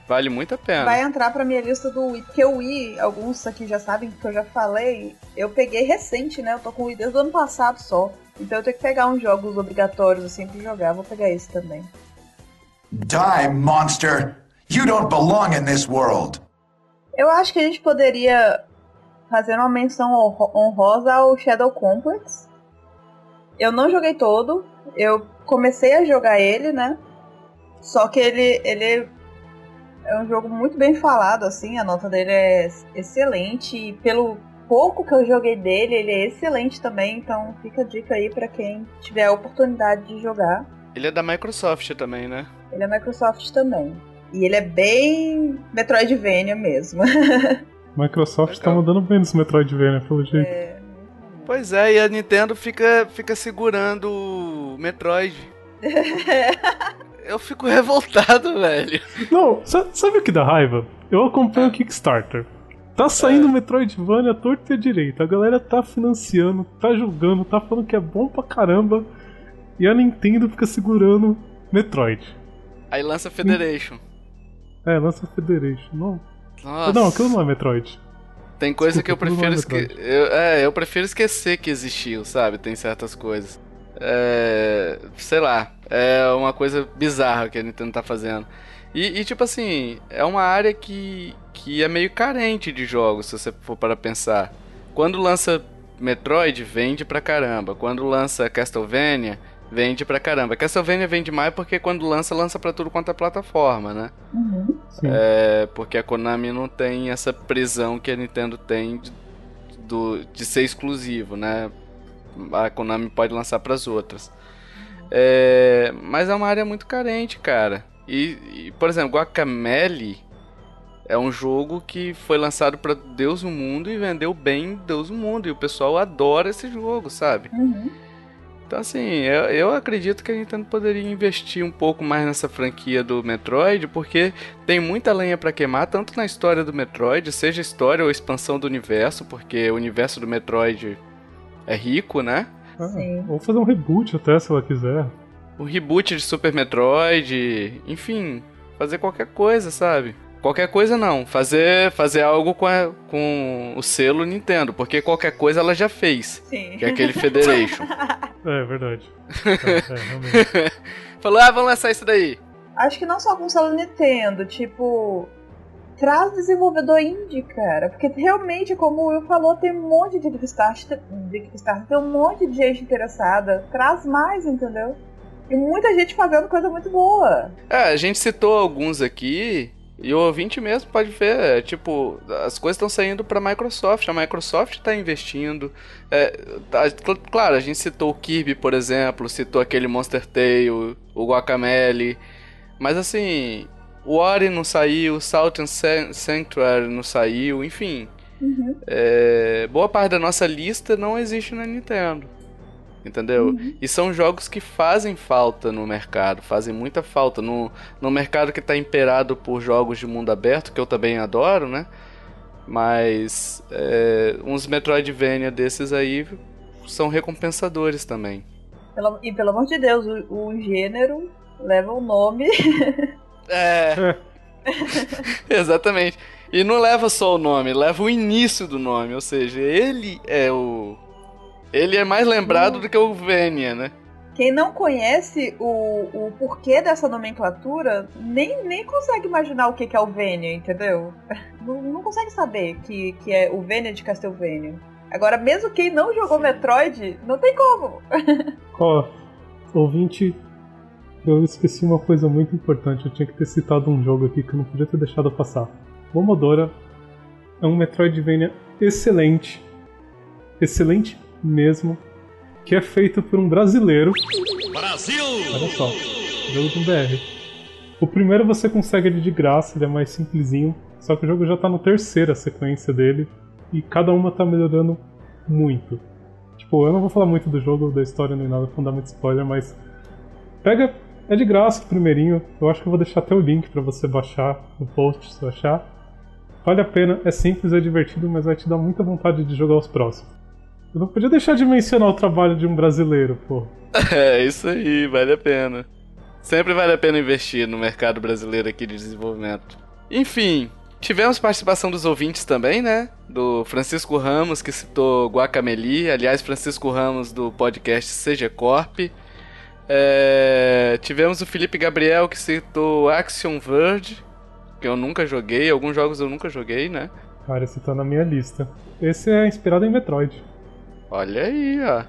vale muito a pena. Vai entrar pra minha lista do Wii. Porque o Wii, alguns aqui já sabem que eu já falei, eu peguei recente, né? Eu tô com o Wii desde o ano passado só. Então eu tenho que pegar uns jogos obrigatórios assim pra jogar. Vou pegar esse também. Die, monster! You don't belong in this world! Eu acho que a gente poderia fazendo uma menção honrosa ao Shadow Complex. Eu não joguei todo, eu comecei a jogar ele, né? Só que ele, ele é um jogo muito bem falado, assim, a nota dele é excelente. E pelo pouco que eu joguei dele, ele é excelente também. Então fica a dica aí para quem tiver a oportunidade de jogar. Ele é da Microsoft também, né? Ele é Microsoft também. E ele é bem Metroidvania mesmo. Microsoft tá mandando bem nos Metroidvania, pelo jeito. É... Pois é, e a Nintendo fica, fica segurando o Metroid. Eu fico revoltado, velho. Não, sabe o que dá raiva? Eu acompanho o Kickstarter. Tá saindo é. Metroidvania torto e direita. A galera tá financiando, tá julgando, tá falando que é bom pra caramba. E a Nintendo fica segurando Metroid. Aí lança Federation. É, lança Federation. Não. Nossa. Não, aquilo não é Metroid. Tem coisa Desculpa, que eu prefiro é esquecer. É, eu prefiro esquecer que existiu, sabe? Tem certas coisas. É, sei lá, é uma coisa bizarra que a Nintendo tá fazendo. E, e, tipo assim, é uma área que, que é meio carente de jogos, se você for para pensar. Quando lança Metroid, vende pra caramba. Quando lança Castlevania, vende pra caramba. Castlevania vende mais porque quando lança, lança pra tudo quanto é plataforma, né? Uhum. É, porque a Konami não tem essa prisão que a Nintendo tem de, do, de ser exclusivo, né? a Konami pode lançar para as outras. É, mas é uma área muito carente, cara. E, e, por exemplo, Guacamele é um jogo que foi lançado para Deus o mundo e vendeu bem Deus o mundo. E o pessoal adora esse jogo, sabe? Uhum. Então, assim, eu, eu acredito que a Nintendo poderia investir um pouco mais nessa franquia do Metroid, porque tem muita lenha para queimar, tanto na história do Metroid, seja história ou expansão do universo, porque o universo do Metroid é rico, né? Ah, Ou fazer um reboot até, se ela quiser. Um reboot de Super Metroid, enfim, fazer qualquer coisa, sabe? Qualquer coisa não, fazer, fazer algo com, a, com o selo Nintendo, porque qualquer coisa ela já fez. Sim. Que é aquele Federation. é, verdade. É, é, Falou, ah, vamos lançar isso daí. Acho que não só com o selo Nintendo, tipo, traz desenvolvedor indie, cara. Porque realmente, como o Will falou, tem um monte de Kickstarter, de Kickstarter, tem um monte de gente interessada. Traz mais, entendeu? E muita gente fazendo coisa muito boa. É, a gente citou alguns aqui. E o ouvinte mesmo pode ver, é, tipo, as coisas estão saindo para a Microsoft, a Microsoft está investindo. É, tá, claro, a gente citou o Kirby, por exemplo, citou aquele Monster Tail, o Guacamele, mas assim, o Ori não saiu, Salt and Sanctuary não saiu, enfim. Uhum. É, boa parte da nossa lista não existe na Nintendo. Entendeu? Uhum. E são jogos que fazem falta no mercado, fazem muita falta. No, no mercado que está imperado por jogos de mundo aberto, que eu também adoro, né? Mas é, uns Metroidvania desses aí são recompensadores também. Pelo, e pelo amor de Deus, o, o gênero leva o nome É. Exatamente. E não leva só o nome, leva o início do nome, ou seja, ele é o. Ele é mais lembrado do que o Vênia, né? Quem não conhece o, o porquê dessa nomenclatura nem, nem consegue imaginar o que, que é o Vênia, entendeu? Não, não, consegue saber que, que é o Vênia de Castlevania. Agora, mesmo quem não jogou Metroid, não tem como. Ó, ouvinte eu esqueci uma coisa muito importante. Eu tinha que ter citado um jogo aqui que eu não podia ter deixado passar. Momodora é um Metroidvania excelente. Excelente mesmo. Que é feito por um brasileiro. Brasil! Olha só, jogo do BR. O primeiro você consegue ele de graça, ele é mais simplesinho. Só que o jogo já tá no terceira sequência dele. E cada uma tá melhorando muito. Tipo, eu não vou falar muito do jogo, da história nem nada, pra não dar muito spoiler, mas. Pega é de graça o primeirinho. Eu acho que eu vou deixar até o link para você baixar no post se achar. Vale a pena, é simples, é divertido, mas vai te dar muita vontade de jogar os próximos. Eu não podia deixar de mencionar o trabalho de um brasileiro, pô. É, isso aí, vale a pena. Sempre vale a pena investir no mercado brasileiro aqui de desenvolvimento. Enfim, tivemos participação dos ouvintes também, né? Do Francisco Ramos, que citou Guacameli. Aliás, Francisco Ramos do podcast Seja Corp. É, tivemos o Felipe Gabriel que citou Action Verge, que eu nunca joguei, alguns jogos eu nunca joguei, né? Cara, esse tá na minha lista. Esse é inspirado em Metroid. Olha aí, ó.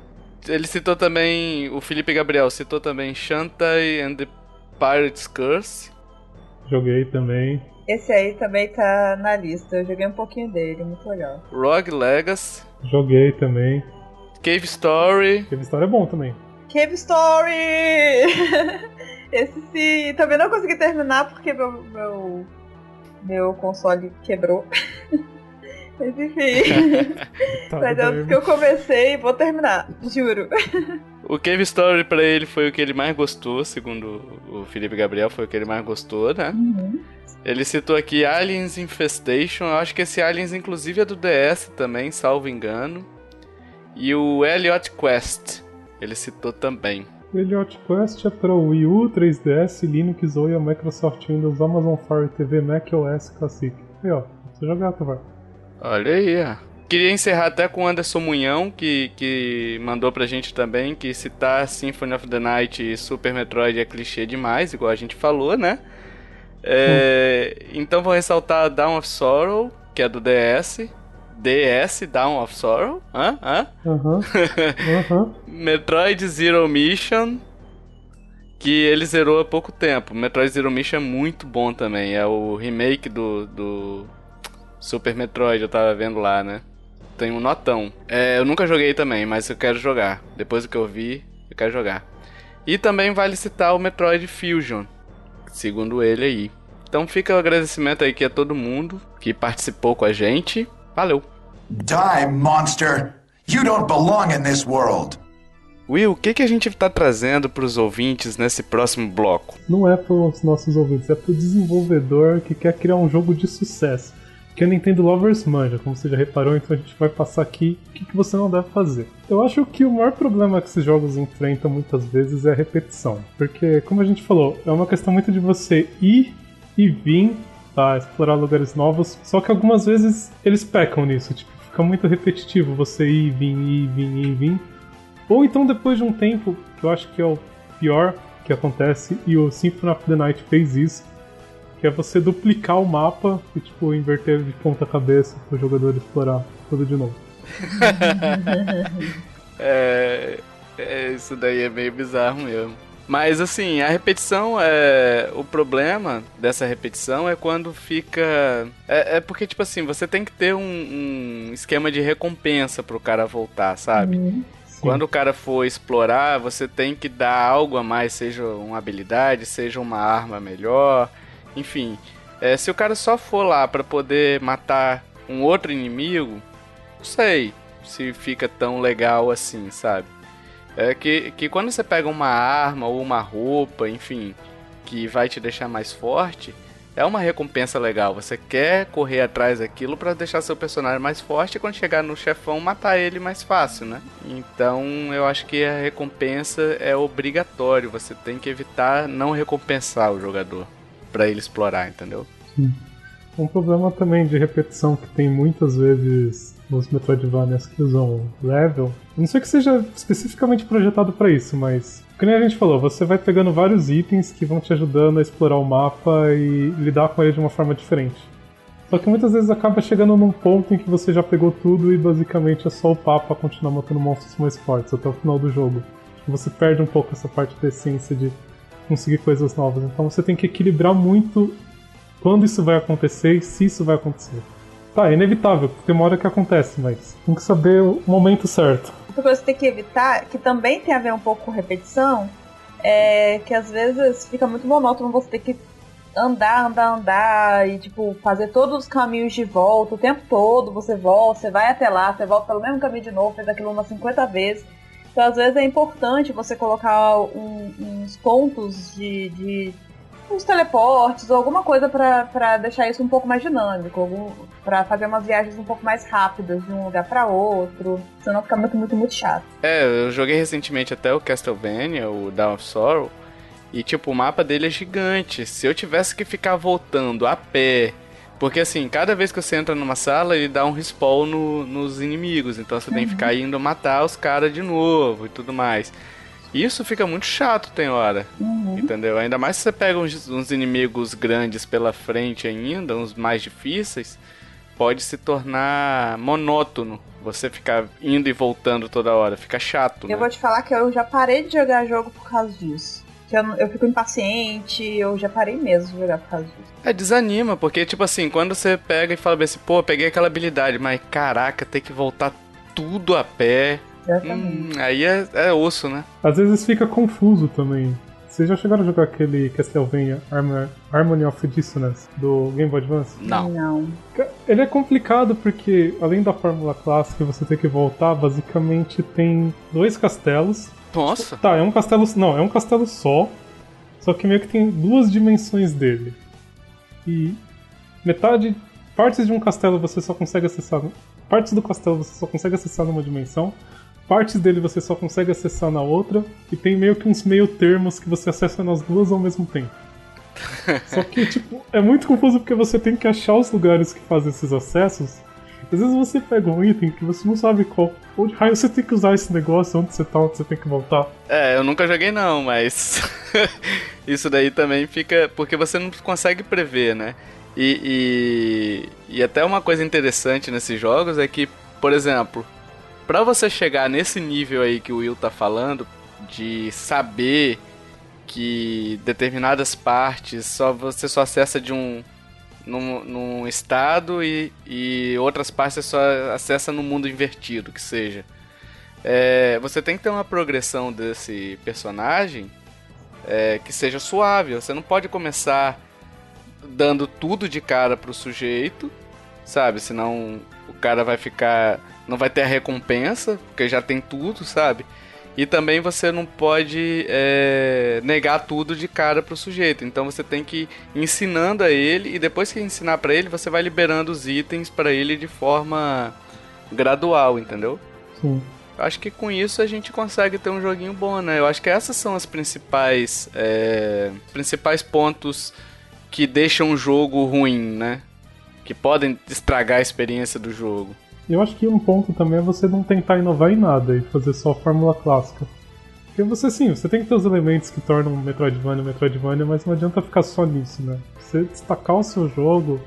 Ele citou também, o Felipe Gabriel citou também Shantae and the Pirate's Curse. Joguei também. Esse aí também tá na lista. Eu joguei um pouquinho dele, muito legal. Rogue Legacy. Joguei também. Cave Story. Cave Story é bom também. Cave Story! Esse sim. Também não consegui terminar porque meu, meu, meu console quebrou. Mas enfim. Tá, Mas é o que eu comecei e vou terminar, juro. O Cave Story pra ele foi o que ele mais gostou, segundo o Felipe Gabriel, foi o que ele mais gostou, né? Uhum. Ele citou aqui Aliens Infestation, eu acho que esse Aliens inclusive é do DS também, salvo engano. E o Elliot Quest, ele citou também. O Elliot Quest é para o Wii U, 3DS, Linux, Zoia, Microsoft Windows, Amazon Fire TV, Mac OS Classic. Aí ó, você jogar, Tavar. Olha aí, ó. Queria encerrar até com o Anderson Munhão, que, que mandou pra gente também, que citar Symphony of the Night e Super Metroid é clichê demais, igual a gente falou, né? É, Então vou ressaltar Down of Sorrow, que é do DS. DS, Down of Sorrow. Hã? Hã? Aham. Aham. Metroid Zero Mission, que ele zerou há pouco tempo. Metroid Zero Mission é muito bom também. É o remake do, do Super Metroid, eu tava vendo lá, né? Tem um notão. É, eu nunca joguei também, mas eu quero jogar. Depois do que eu vi, eu quero jogar. E também vale citar o Metroid Fusion, segundo ele aí. Então fica o agradecimento aí aqui a todo mundo que participou com a gente. Valeu! Die, monster! You don't belong in this world! Will, o que, que a gente tá trazendo pros ouvintes nesse próximo bloco? Não é para os nossos ouvintes, é para o desenvolvedor que quer criar um jogo de sucesso. Que a Nintendo Lovers manja, como você já reparou, então a gente vai passar aqui o que, que você não deve fazer. Eu acho que o maior problema que esses jogos enfrentam muitas vezes é a repetição. Porque, como a gente falou, é uma questão muito de você ir e vir, tá? Explorar lugares novos. Só que algumas vezes eles pecam nisso, tipo, fica muito repetitivo você ir, vir, ir, vir, ir, vir. Ou então depois de um tempo, que eu acho que é o pior que acontece, e o Symphony of the Night fez isso, que é você duplicar o mapa e tipo inverter de ponta cabeça para o jogador explorar tudo de novo. É, é, isso daí é meio bizarro mesmo. Mas assim, a repetição é. O problema dessa repetição é quando fica. É, é porque, tipo assim, você tem que ter um, um esquema de recompensa pro cara voltar, sabe? Sim. Quando o cara for explorar, você tem que dar algo a mais, seja uma habilidade, seja uma arma melhor, enfim. É, se o cara só for lá pra poder matar um outro inimigo, não sei se fica tão legal assim, sabe? É que, que quando você pega uma arma ou uma roupa, enfim, que vai te deixar mais forte, é uma recompensa legal. Você quer correr atrás daquilo pra deixar seu personagem mais forte e quando chegar no chefão matar ele mais fácil, né? Então eu acho que a recompensa é obrigatório. Você tem que evitar não recompensar o jogador pra ele explorar, entendeu? Um problema também de repetição que tem muitas vezes nos Metroidvanias que usam level, não sei que seja especificamente projetado para isso, mas como a gente falou, você vai pegando vários itens que vão te ajudando a explorar o mapa e lidar com ele de uma forma diferente. Só que muitas vezes acaba chegando num ponto em que você já pegou tudo e basicamente é só o papo pra continuar matando monstros mais fortes até o final do jogo. Você perde um pouco essa parte da essência de conseguir coisas novas. Então você tem que equilibrar muito quando isso vai acontecer e se isso vai acontecer. Tá, é inevitável, tem uma hora que acontece, mas tem que saber o momento certo. Outra coisa que tem que evitar, que também tem a ver um pouco com repetição, é que às vezes fica muito monótono você ter que andar, andar, andar e tipo fazer todos os caminhos de volta o tempo todo. Você volta, você vai até lá, você volta pelo mesmo caminho de novo, fez aquilo umas 50 vezes. Então às vezes é importante você colocar um- uns pontos de, de uns teleportes ou alguma coisa pra deixar isso um pouco mais dinâmico, pra fazer umas viagens um pouco mais rápidas de um lugar pra outro, senão fica muito, muito, muito chato. É, eu joguei recentemente até o Castlevania, o Dawn of Sorrow, e tipo, o mapa dele é gigante. Se eu tivesse que ficar voltando a pé, porque assim, cada vez que você entra numa sala, ele dá um respawn no- nos inimigos, então você tem que ficar indo matar os caras de novo e tudo mais. Isso fica muito chato, tem hora. Entendeu? Ainda mais se você pega uns, uns inimigos grandes pela frente ainda, uns mais difíceis. pode se tornar monótono. Você ficar indo e voltando toda hora, fica chato. Eu né? vou te falar que eu já parei de jogar jogo por causa disso. Que eu, eu fico impaciente, eu já parei mesmo de jogar por causa disso. É, desanima, porque, tipo assim, quando você pega e fala bem assim, pô, peguei aquela habilidade, mas caraca, tem que voltar tudo a pé. Exatamente. Hum, aí é, é osso, né? Às vezes fica confuso também. Vocês já chegaram a jogar aquele Castlevania Harmony- Harmony of Dissonance do Game Boy Advance? Não. Não. Ele é complicado porque, além da fórmula clássica, você tem que voltar, basicamente tem dois castelos. Nossa. Tá, é um castelo. Não, é um castelo só. Só que meio que tem duas dimensões dele. E metade. Partes de um castelo você só consegue acessar. Partes do castelo você só consegue acessar numa dimensão. Partes dele você só consegue acessar na outra. E tem meio que uns meio termos que você acessa nas duas ao mesmo tempo. Só que, tipo, é muito confuso porque você tem que achar os lugares que fazem esses acessos. Às vezes você pega um item que você não sabe qual. Onde raio você tem que usar esse negócio, onde você tá, onde você tem que voltar. É, eu nunca joguei não, mas isso daí também fica porque você não consegue prever, né? E, e, e até uma coisa interessante nesses jogos é que, por exemplo, pra você chegar nesse nível aí que o Will tá falando, de saber que determinadas partes só você só acessa de um num, num estado e, e outras partes só acessa no mundo invertido, que seja. É, você tem que ter uma progressão desse personagem é, que seja suave. Você não pode começar dando tudo de cara pro sujeito, sabe? Senão o cara vai ficar. não vai ter a recompensa, porque já tem tudo, sabe? E também você não pode é, negar tudo de cara pro sujeito. Então você tem que ir ensinando a ele e depois que ensinar pra ele, você vai liberando os itens pra ele de forma gradual, entendeu? Sim. Acho que com isso a gente consegue ter um joguinho bom, né? Eu acho que essas são as principais, é, principais pontos que deixam o jogo ruim, né? Que podem estragar a experiência do jogo. Eu acho que um ponto também é você não tentar inovar em nada e fazer só a fórmula clássica. Porque você sim, você tem que ter os elementos que tornam o Metroidvania o Metroidvania, mas não adianta ficar só nisso, né? Você destacar o seu jogo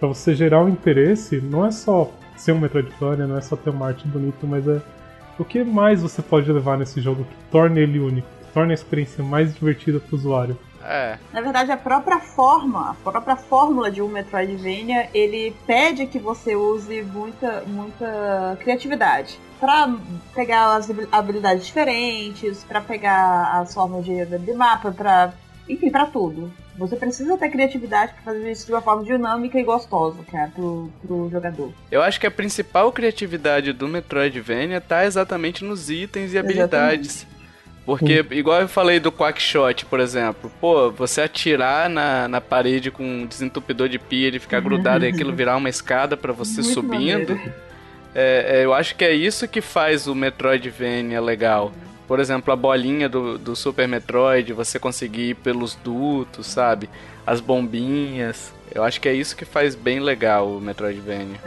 pra você gerar o interesse, não é só ser um Metroidvania, não é só ter uma arte bonita, mas é o que mais você pode levar nesse jogo que torne ele único, que torne a experiência mais divertida pro usuário. É, Na verdade, a própria forma, a própria fórmula de um Metroidvania, ele pede que você use muita, muita criatividade. Pra pegar as habil- habilidades diferentes, pra pegar as formas de, de mapa, pra. Enfim, pra tudo. Você precisa ter criatividade pra fazer isso de uma forma dinâmica e gostosa, cara, pro, pro jogador. eu acho que a principal criatividade do Metroidvania tá exatamente nos itens e habilidades. Porque, igual eu falei do Quackshot, por exemplo, pô, você atirar na, na parede com um desentupidor de pia, ele ficar grudado e aquilo virar uma escada pra você Muito subindo. É, é, eu acho que é isso que faz o Metroidvania legal. Por exemplo, a bolinha do, do Super Metroid, você conseguir ir pelos dutos, sabe? As bombinhas. Eu acho que é isso que faz bem legal o Metroidvania.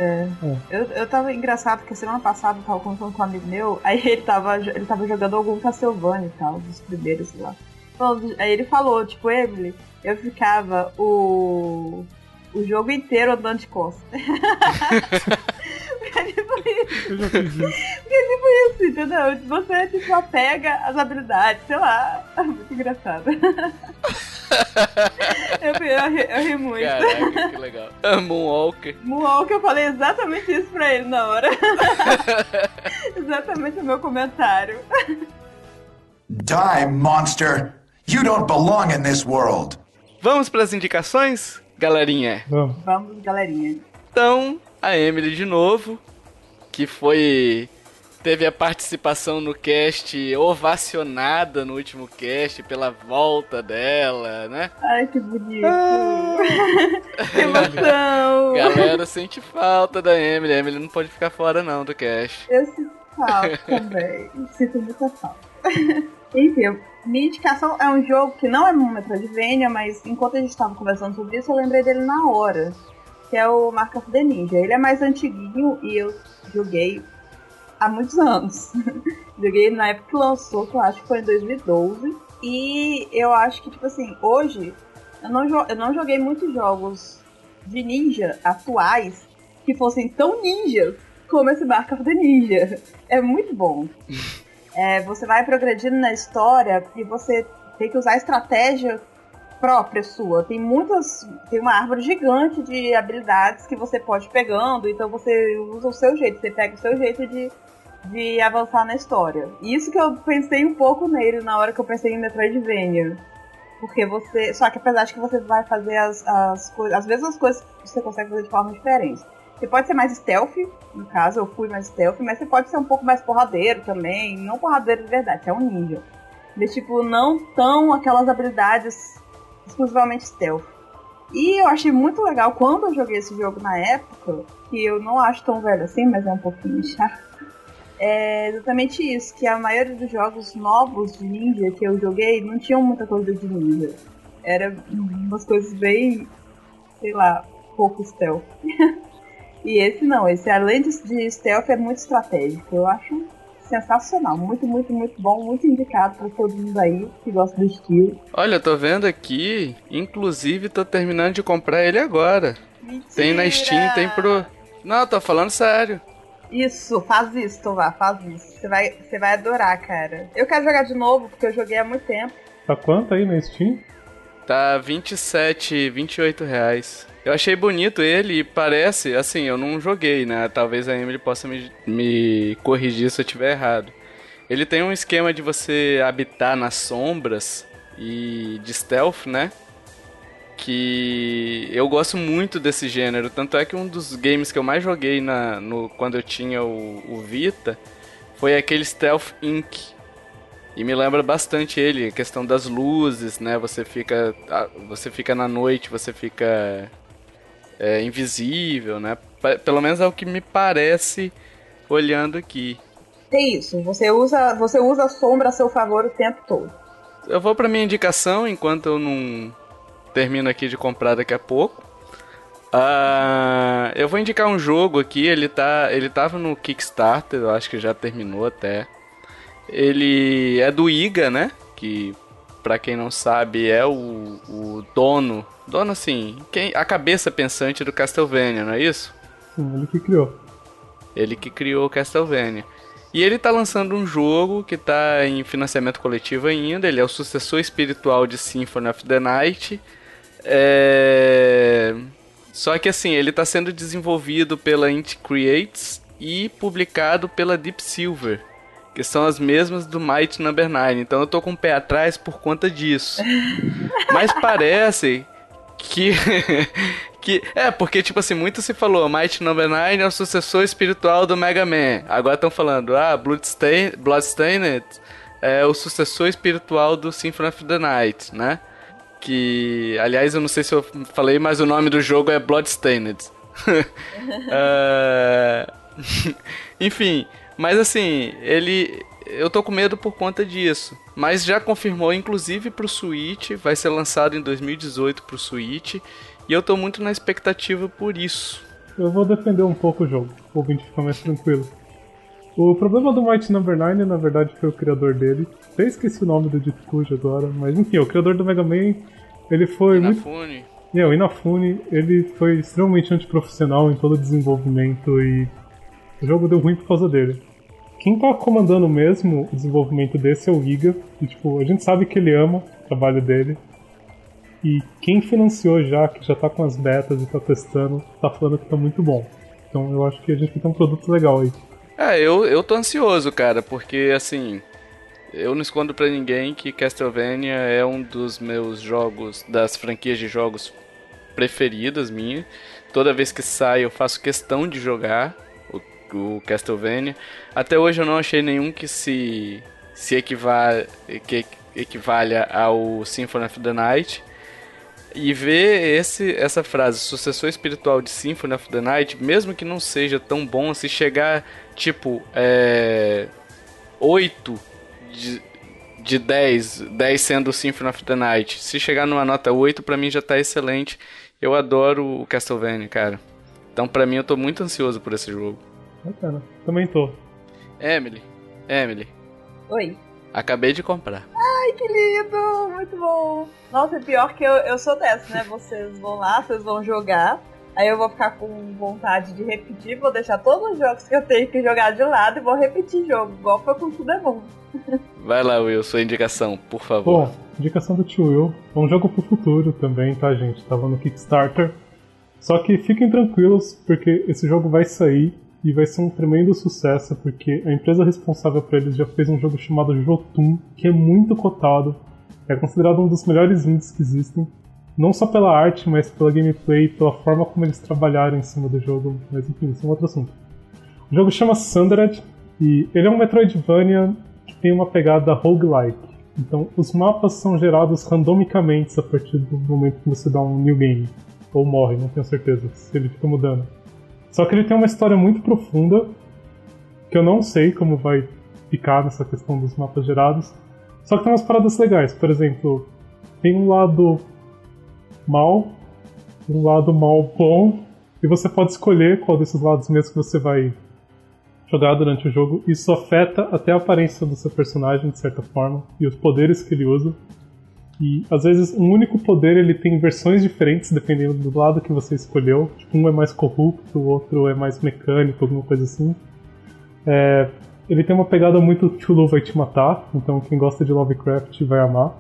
Eu, eu tava engraçado porque semana passada eu tava conversando com um amigo meu, aí ele tava, ele tava jogando algum Castlevania e tal, dos primeiros, lá. Aí ele falou, tipo, Emily, eu ficava o. o jogo inteiro andando de costas. Porque, tipo, isso, Eu já fiz isso. porque, tipo isso, entendeu? Você tipo, apega as habilidades, sei lá. Muito engraçado. eu, eu, ri- eu ri muito. Caraca, que legal. Moonwalker. Moonwalk, eu falei exatamente isso pra ele na hora. exatamente o meu comentário. Die, monster! You don't belong in this world. Vamos pras indicações, galerinha? Vamos. Vamos, galerinha. Então, a Emily de novo, que foi. Teve a participação no cast ovacionada no último cast pela volta dela, né? Ai, que bonito. que emoção. Galera sente falta da Emily. A Emily não pode ficar fora não do cast. Eu sinto falta também. Sinto muita falta. Enfim, minha indicação é um jogo que não é um Metroidvania, mas enquanto a gente estava conversando sobre isso, eu lembrei dele na hora. Que é o Mark of the Ninja. Ele é mais antiguinho e eu joguei há muitos anos. joguei na época que lançou, que eu acho que foi em 2012. E eu acho que, tipo assim, hoje eu não, eu não joguei muitos jogos de ninja atuais que fossem tão ninjas como esse Mark of the Ninja. É muito bom. É, você vai progredindo na história e você tem que usar estratégia própria sua. Tem muitas. Tem uma árvore gigante de habilidades que você pode ir pegando, então você usa o seu jeito, você pega o seu jeito de, de avançar na história. Isso que eu pensei um pouco nele na hora que eu pensei em Metroidvania. Porque você. Só que apesar de que você vai fazer as, as coisas. Às vezes as coisas você consegue fazer de forma diferente. Você pode ser mais stealth, no caso, eu fui mais stealth, mas você pode ser um pouco mais porradeiro também. Não porradeiro de verdade, você é um ninja. Mas, tipo, não tão aquelas habilidades exclusivamente stealth. E eu achei muito legal quando eu joguei esse jogo na época, que eu não acho tão velho assim, mas é um pouquinho chato. É exatamente isso, que a maioria dos jogos novos de ninja que eu joguei não tinham muita coisa de ninja. Era umas coisas bem, sei lá, pouco stealth. e esse não, esse além de, de stealth é muito estratégico. Eu acho sensacional. Muito, muito, muito bom. Muito indicado para todo mundo aí que gosta do estilo. Olha, eu tô vendo aqui. Inclusive, tô terminando de comprar ele agora. Mentira. Tem na Steam, tem pro. Não, tô falando sério. Isso, faz isso, Tovar, faz isso. Você vai, você vai adorar, cara. Eu quero jogar de novo, porque eu joguei há muito tempo. Tá quanto aí na Steam? Tá 27, 28 reais. Eu achei bonito ele e parece, assim, eu não joguei, né? Talvez a Emily possa me, me corrigir se eu estiver errado. Ele tem um esquema de você habitar nas sombras e de stealth, né? Que eu gosto muito desse gênero. Tanto é que um dos games que eu mais joguei na, no, quando eu tinha o, o Vita foi aquele Stealth Inc. E me lembra bastante ele, a questão das luzes, né? Você fica, você fica na noite, você fica é, invisível, né? Pelo menos é o que me parece olhando aqui. Tem isso, você usa, você usa a sombra a seu favor o tempo todo. Eu vou para minha indicação enquanto eu não termino aqui de comprar daqui a pouco. Uh, eu vou indicar um jogo aqui, ele tá, ele tava no Kickstarter, eu acho que já terminou até. Ele é do Iga, né? Que para quem não sabe é o, o dono Dono, assim, quem, a cabeça pensante do Castlevania, não é isso? Sim, ele que criou. Ele que criou o Castlevania. E ele tá lançando um jogo que tá em financiamento coletivo ainda. Ele é o sucessor espiritual de Symphony of the Night. É... Só que assim, ele tá sendo desenvolvido pela Int Creates e publicado pela Deep Silver, que são as mesmas do Might Number 9. Então eu tô com o pé atrás por conta disso. Mas parece que que é porque tipo assim muito se falou Might Number 9 é o sucessor espiritual do Mega Man. Agora estão falando ah Bloodstained, Bloodstained é o sucessor espiritual do Symphony of the Night né? Que aliás eu não sei se eu falei mas o nome do jogo é Bloodstained. Uh... enfim mas assim ele eu tô com medo por conta disso. Mas já confirmou, inclusive, pro Switch, vai ser lançado em 2018 pro Switch. E eu tô muito na expectativa por isso. Eu vou defender um pouco o jogo, o ouvinte ficar mais tranquilo. O problema do Might Number 9, na verdade, foi o criador dele. Até esqueci o nome do Ditkuj agora, mas enfim, o criador do Mega Man, ele foi Inafune. muito... É, o Inafune, ele foi extremamente antiprofissional em todo o desenvolvimento e o jogo deu ruim por causa dele quem tá comandando mesmo o desenvolvimento desse é o Giga. E, tipo, a gente sabe que ele ama o trabalho dele. E quem financiou já, que já tá com as betas e tá testando, tá falando que tá muito bom. Então eu acho que a gente ter um produto legal aí. É, eu, eu tô ansioso, cara, porque assim. Eu não escondo pra ninguém que Castlevania é um dos meus jogos, das franquias de jogos preferidas minha. Toda vez que sai eu faço questão de jogar o Castlevania. Até hoje eu não achei nenhum que se se equivale, que equivalha ao Symphony of the Night. E ver esse, essa frase, sucessor espiritual de Symphony of the Night, mesmo que não seja tão bom, se chegar tipo é, 8 de, de 10, 10 sendo o Symphony of the Night, se chegar numa nota 8, pra mim já tá excelente. Eu adoro o Castlevania, cara. Então pra mim eu tô muito ansioso por esse jogo. Bacana. Também tô. Emily. Emily. Oi. Acabei de comprar. Ai, que lindo! Muito bom. Nossa, é pior que eu, eu sou dessa, né? Vocês vão lá, vocês vão jogar. Aí eu vou ficar com vontade de repetir, vou deixar todos os jogos que eu tenho que jogar de lado e vou repetir jogo, igual foi com tudo é bom. Vai lá, Will, sua indicação, por favor. Bom, indicação do tio Will. É um jogo pro futuro também, tá, gente? Tava no Kickstarter. Só que fiquem tranquilos, porque esse jogo vai sair e vai ser um tremendo sucesso, porque a empresa responsável por ele já fez um jogo chamado Jotun, que é muito cotado. É considerado um dos melhores indies que existem. Não só pela arte, mas pela gameplay, pela forma como eles trabalharam em cima do jogo. Mas enfim, isso é um outro assunto. O jogo chama Sundered e ele é um Metroidvania que tem uma pegada roguelike. Então, os mapas são gerados randomicamente a partir do momento que você dá um new game. Ou morre, não tenho certeza, se ele fica mudando. Só que ele tem uma história muito profunda, que eu não sei como vai ficar nessa questão dos mapas gerados. Só que tem umas paradas legais. Por exemplo, tem um lado mal, um lado mal bom, e você pode escolher qual desses lados mesmo que você vai jogar durante o jogo. Isso afeta até a aparência do seu personagem, de certa forma, e os poderes que ele usa. E às vezes um único poder ele tem versões diferentes dependendo do lado que você escolheu. Tipo, um é mais corrupto, o outro é mais mecânico, alguma coisa assim. É, ele tem uma pegada muito Tulu vai te matar, então quem gosta de Lovecraft vai amar.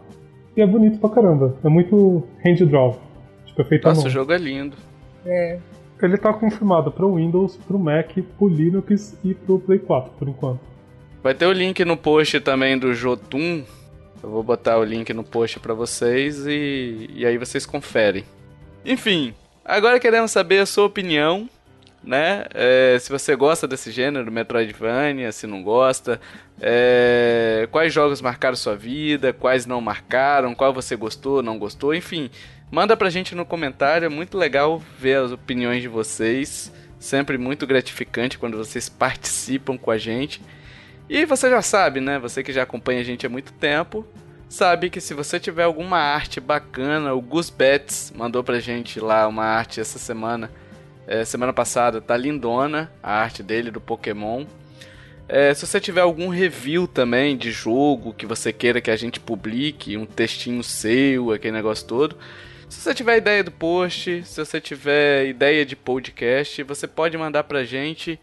E é bonito pra caramba. É muito hand draw. Tipo, é feito Nossa, o jogo é lindo. É. Ele tá confirmado para Windows, pro Mac, pro Linux e pro Play 4 por enquanto. Vai ter o link no post também do Jotun. Eu vou botar o link no post para vocês e, e aí vocês conferem. Enfim, agora queremos saber a sua opinião, né? É, se você gosta desse gênero, Metroidvania, se não gosta, é, quais jogos marcaram sua vida, quais não marcaram, qual você gostou, não gostou, enfim. Manda pra gente no comentário, é muito legal ver as opiniões de vocês. Sempre muito gratificante quando vocês participam com a gente. E você já sabe, né? Você que já acompanha a gente há muito tempo, sabe que se você tiver alguma arte bacana, o Gus Betts mandou pra gente lá uma arte essa semana. É, semana passada, tá lindona a arte dele do Pokémon. É, se você tiver algum review também de jogo que você queira que a gente publique, um textinho seu, aquele negócio todo. Se você tiver ideia do post, se você tiver ideia de podcast, você pode mandar pra gente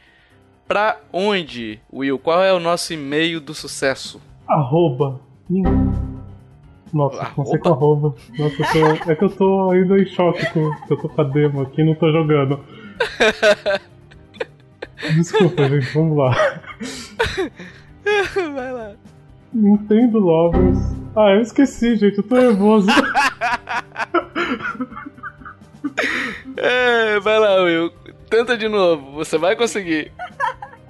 pra onde, Will? Qual é o nosso e-mail do sucesso? Arroba. Nossa, Arroba? não sei com arroba. Nossa, eu tô- é que eu tô ainda em choque com que eu tô com a demo aqui e não tô jogando. Desculpa, gente, vamos lá. Vai lá. Nintendo Lovers. Ah, eu esqueci, gente, eu tô nervoso. É, vai lá, Will. Tenta de novo, você vai conseguir.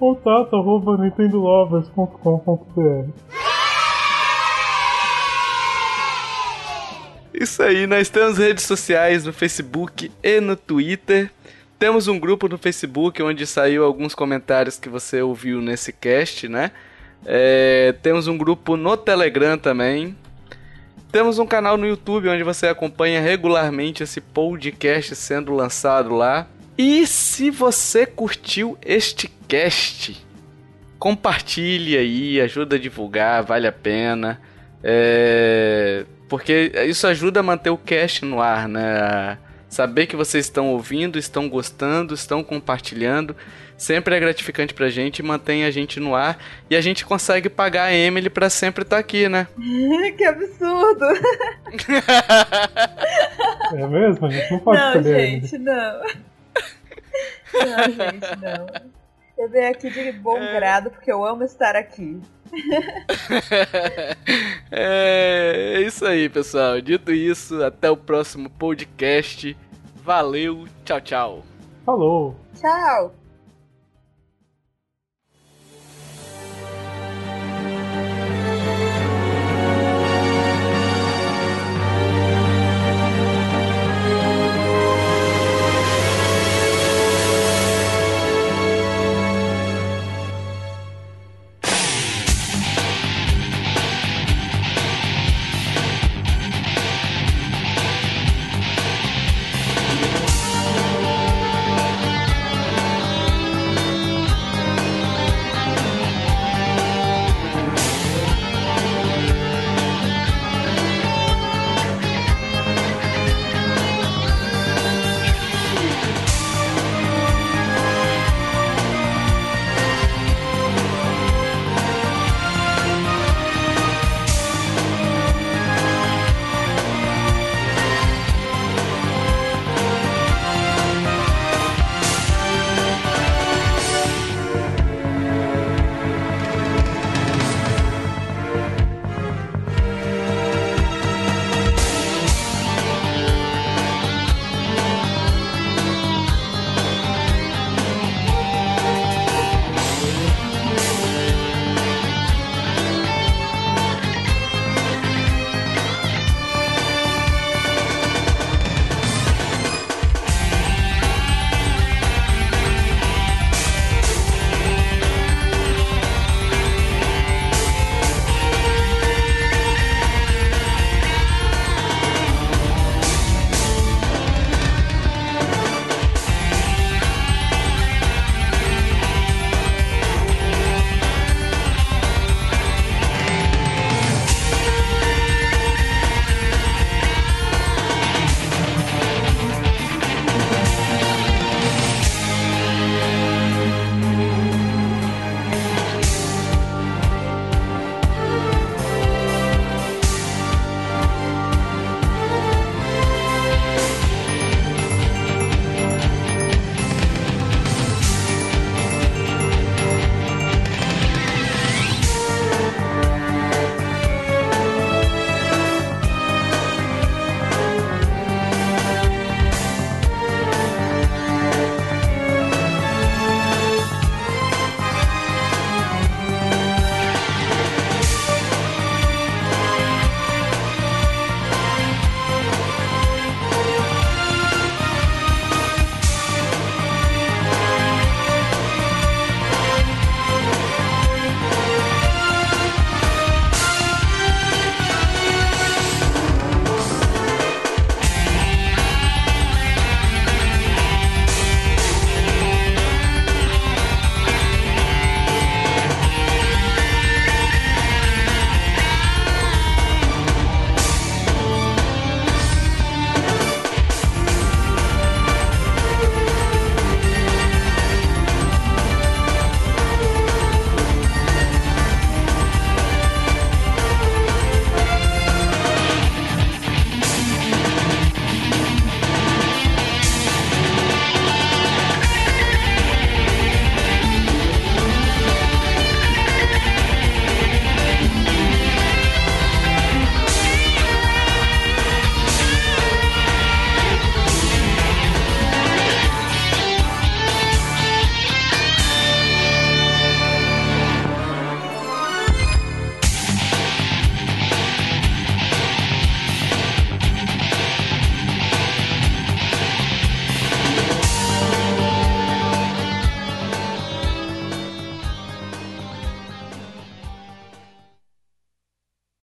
Contato arroba nintendolovers.com.br Isso aí, nós temos redes sociais no Facebook e no Twitter. Temos um grupo no Facebook onde saiu alguns comentários que você ouviu nesse cast, né? É, temos um grupo no Telegram também. Temos um canal no YouTube onde você acompanha regularmente esse podcast sendo lançado lá. E se você curtiu este cast, compartilhe aí, ajuda a divulgar, vale a pena. É, porque isso ajuda a manter o cast no ar, né? Saber que vocês estão ouvindo, estão gostando, estão compartilhando. Sempre é gratificante pra gente, mantém a gente no ar e a gente consegue pagar a Emily pra sempre estar aqui, né? que absurdo! É mesmo? A gente não pode não, gente, não. Não, gente, não. Eu venho aqui de bom grado porque eu amo estar aqui. é, é isso aí, pessoal. Dito isso, até o próximo podcast. Valeu, tchau, tchau. Falou! Tchau!